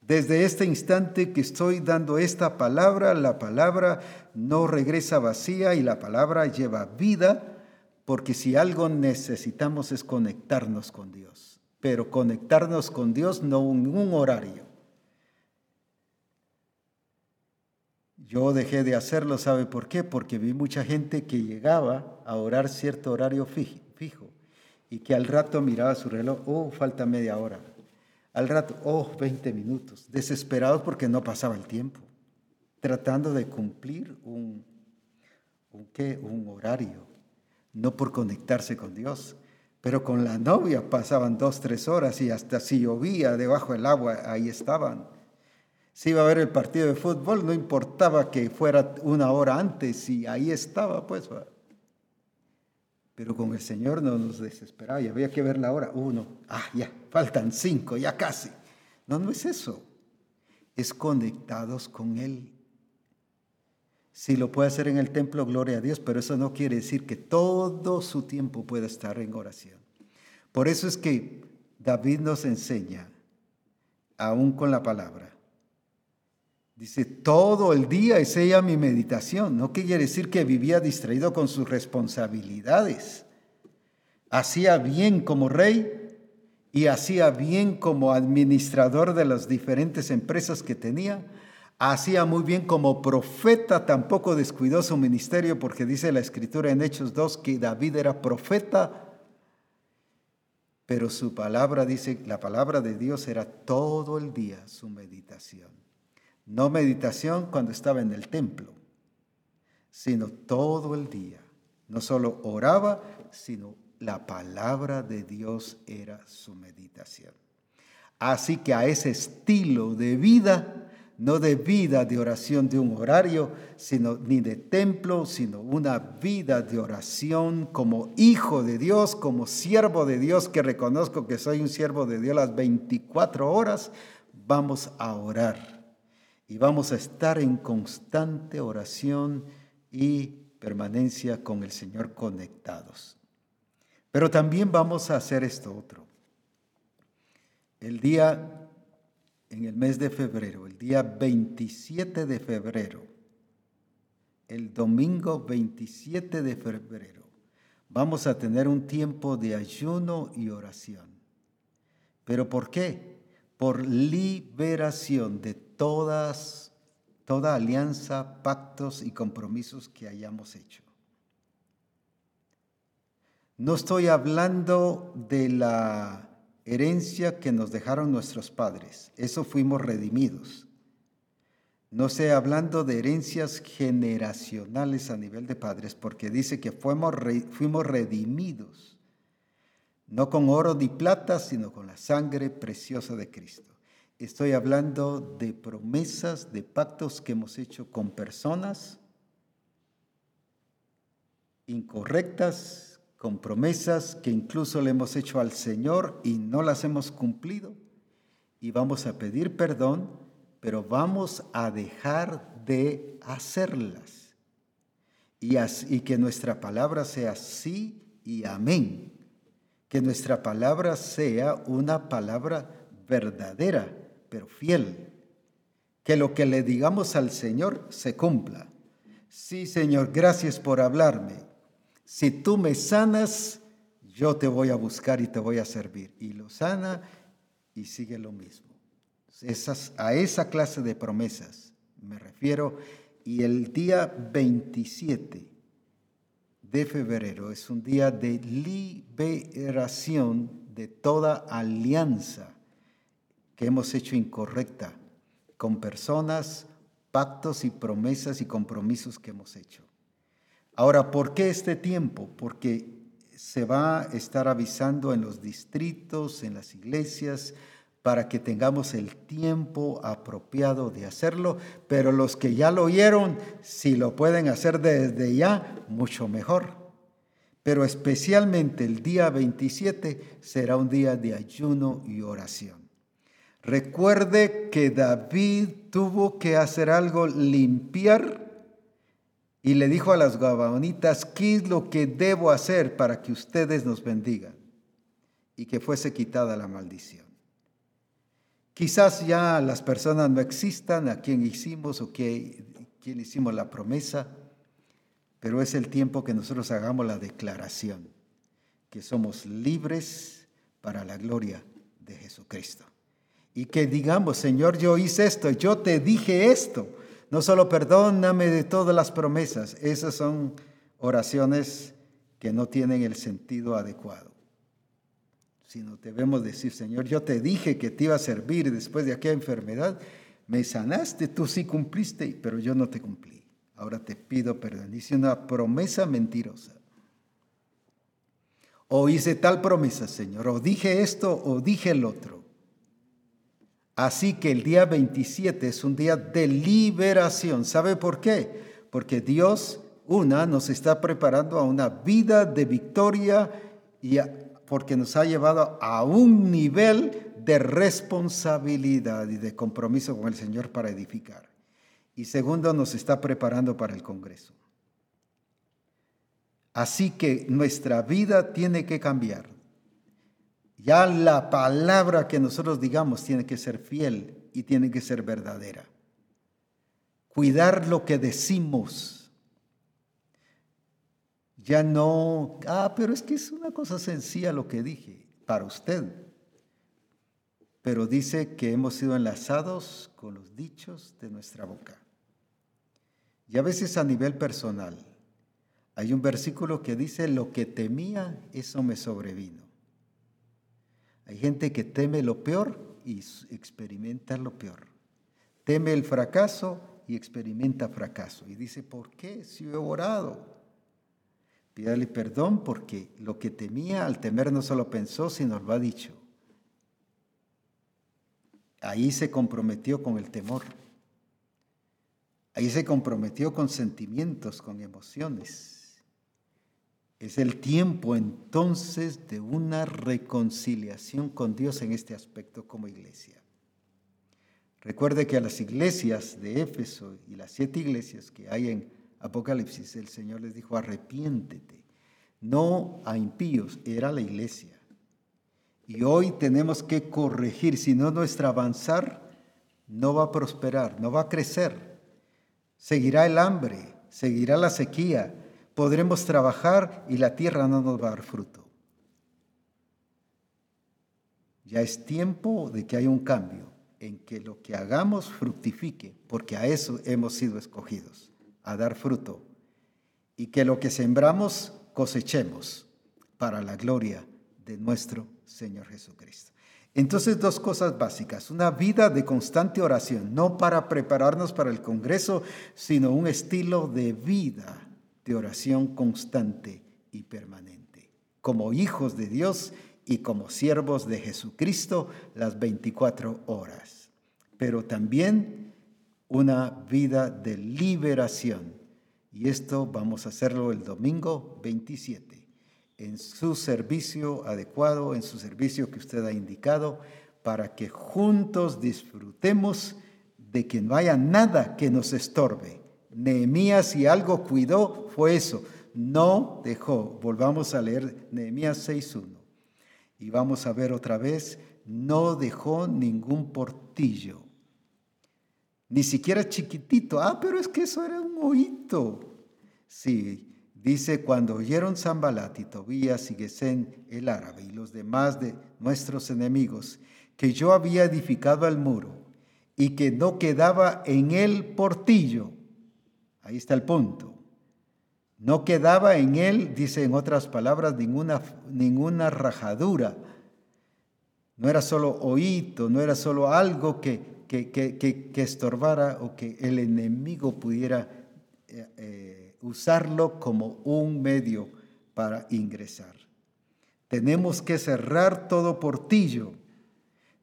Desde este instante que estoy dando esta palabra, la palabra no regresa vacía y la palabra lleva vida, porque si algo necesitamos es conectarnos con Dios. Pero conectarnos con Dios no en un horario Yo dejé de hacerlo, ¿sabe por qué? Porque vi mucha gente que llegaba a orar cierto horario fijo y que al rato miraba su reloj, oh, falta media hora. Al rato, oh, 20 minutos, desesperados porque no pasaba el tiempo, tratando de cumplir un... un qué, un horario, no por conectarse con Dios, pero con la novia pasaban dos, tres horas y hasta si llovía debajo del agua, ahí estaban. Si iba a ver el partido de fútbol, no importaba que fuera una hora antes, y ahí estaba, pues. Pero con el Señor no nos desesperaba y había que ver la hora. Uno, ah, ya, faltan cinco, ya casi. No, no es eso. Es conectados con Él. Si lo puede hacer en el templo, gloria a Dios, pero eso no quiere decir que todo su tiempo pueda estar en oración. Por eso es que David nos enseña, aún con la palabra, Dice, todo el día es ella mi meditación. No quiere decir que vivía distraído con sus responsabilidades. Hacía bien como rey y hacía bien como administrador de las diferentes empresas que tenía. Hacía muy bien como profeta, tampoco descuidó su ministerio porque dice la escritura en Hechos 2 que David era profeta, pero su palabra dice, la palabra de Dios era todo el día su meditación. No meditación cuando estaba en el templo, sino todo el día. No solo oraba, sino la palabra de Dios era su meditación. Así que a ese estilo de vida, no de vida de oración de un horario, sino ni de templo, sino una vida de oración como hijo de Dios, como siervo de Dios, que reconozco que soy un siervo de Dios las 24 horas, vamos a orar y vamos a estar en constante oración y permanencia con el Señor conectados. Pero también vamos a hacer esto otro. El día, en el mes de febrero, el día 27 de febrero, el domingo 27 de febrero, vamos a tener un tiempo de ayuno y oración. ¿Pero por qué? Por liberación de todas, toda alianza, pactos y compromisos que hayamos hecho. No estoy hablando de la herencia que nos dejaron nuestros padres, eso fuimos redimidos. No estoy hablando de herencias generacionales a nivel de padres, porque dice que fuimos, fuimos redimidos, no con oro ni plata, sino con la sangre preciosa de Cristo. Estoy hablando de promesas, de pactos que hemos hecho con personas incorrectas, con promesas que incluso le hemos hecho al Señor y no las hemos cumplido. Y vamos a pedir perdón, pero vamos a dejar de hacerlas. Y, que nuestra palabra sea sí y amén. Que nuestra palabra sea una palabra verdadera pero fiel. Que lo que le digamos al Señor se cumpla. Sí, Señor, gracias por hablarme. Si tú me sanas, yo te voy a buscar y te voy a servir. Y lo sana y sigue lo mismo. Esas, a esa clase de promesas me refiero. Y el día 27 de febrero es un día de liberación de toda alianza que hemos hecho incorrecta con personas, pactos y promesas y compromisos que hemos hecho. Ahora, ¿por qué este tiempo? Porque se va a estar avisando en los distritos, en las iglesias, para que tengamos el tiempo apropiado de hacerlo, pero los que ya lo oyeron, si lo pueden hacer desde ya, mucho mejor. Pero especialmente el día 27 será un día de ayuno y oración. Recuerde que David tuvo que hacer algo, limpiar, y le dijo a las gabaonitas, ¿qué es lo que debo hacer para que ustedes nos bendigan? Y que fuese quitada la maldición. Quizás ya las personas no existan a quien hicimos o que, quien hicimos la promesa, pero es el tiempo que nosotros hagamos la declaración, que somos libres para la gloria de Jesucristo y que digamos, Señor, yo hice esto, yo te dije esto. No solo perdóname de todas las promesas, esas son oraciones que no tienen el sentido adecuado. Sino debemos decir, Señor, yo te dije que te iba a servir después de aquella enfermedad, me sanaste, tú sí cumpliste, pero yo no te cumplí. ahora te pido perdón. Hice una promesa mentirosa. O hice tal promesa, Señor, o dije esto o dije el otro. Así que el día 27 es un día de liberación. ¿Sabe por qué? Porque Dios, una, nos está preparando a una vida de victoria y porque nos ha llevado a un nivel de responsabilidad y de compromiso con el Señor para edificar. Y segundo, nos está preparando para el Congreso. Así que nuestra vida tiene que cambiar. Ya la palabra que nosotros digamos tiene que ser fiel y tiene que ser verdadera. Cuidar lo que decimos. Ya no, ah, pero es que es una cosa sencilla lo que dije para usted pero dice que hemos sido enlazados con los dichos de nuestra boca. Y a veces a nivel personal, hay un versículo que dice, lo que temía, eso me sobrevino. Hay gente que teme lo peor y experimenta lo peor. Teme el fracaso y experimenta fracaso. Y dice, ¿por qué? Si he orado. Pídale perdón porque lo que temía al temer no solo pensó, sino lo ha dicho. Ahí se comprometió con el temor. Ahí se comprometió con sentimientos, con emociones. Es el tiempo entonces de una reconciliación con Dios en este aspecto como iglesia. Recuerde que a las iglesias de Éfeso y las siete iglesias que hay en Apocalipsis, el Señor les dijo, arrepiéntete. No a impíos, era la iglesia. Y hoy tenemos que corregir, si no nuestro avanzar no va a prosperar, no va a crecer. Seguirá el hambre, seguirá la sequía, podremos trabajar y la tierra no nos va a dar fruto. Ya es tiempo de que haya un cambio en que lo que hagamos fructifique, porque a eso hemos sido escogidos, a dar fruto, y que lo que sembramos cosechemos para la gloria de nuestro Señor Jesucristo. Entonces, dos cosas básicas. Una vida de constante oración, no para prepararnos para el Congreso, sino un estilo de vida de oración constante y permanente. Como hijos de Dios y como siervos de Jesucristo las 24 horas. Pero también una vida de liberación. Y esto vamos a hacerlo el domingo 27 en su servicio adecuado, en su servicio que usted ha indicado, para que juntos disfrutemos de que no haya nada que nos estorbe. Nehemías si algo cuidó fue eso, no dejó. Volvamos a leer Nehemías 6.1 y vamos a ver otra vez, no dejó ningún portillo, ni siquiera chiquitito. Ah, pero es que eso era un oído. Sí, Dice, cuando oyeron Zambalat y Tobías y Gesén el árabe y los demás de nuestros enemigos, que yo había edificado el muro y que no quedaba en él portillo, ahí está el punto, no quedaba en él, dice en otras palabras, ninguna, ninguna rajadura, no era solo oído, no era solo algo que, que, que, estorbara o que el enemigo pudiera... Eh, eh, usarlo como un medio para ingresar. Tenemos que cerrar todo portillo.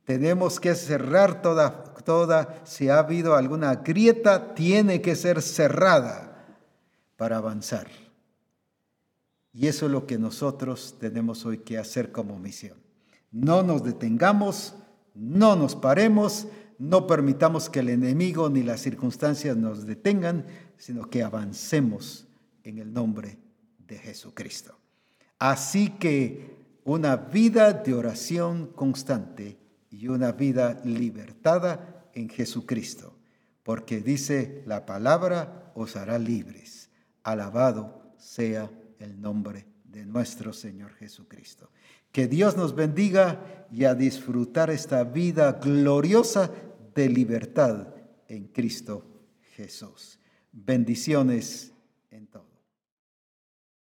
Tenemos que cerrar toda, si ha habido alguna grieta, tiene que ser cerrada para avanzar. Y eso es lo que nosotros tenemos hoy que hacer como misión. No nos detengamos, no nos paremos, no permitamos que el enemigo ni las circunstancias nos detengan, sino que avancemos en el nombre de Jesucristo. Así que una vida de oración constante y una vida libertada en Jesucristo, porque dice la palabra os hará libres. Alabado sea el nombre de nuestro Señor Jesucristo. Que Dios nos bendiga y a disfrutar esta vida gloriosa de libertad en Cristo Jesús. Bendiciones.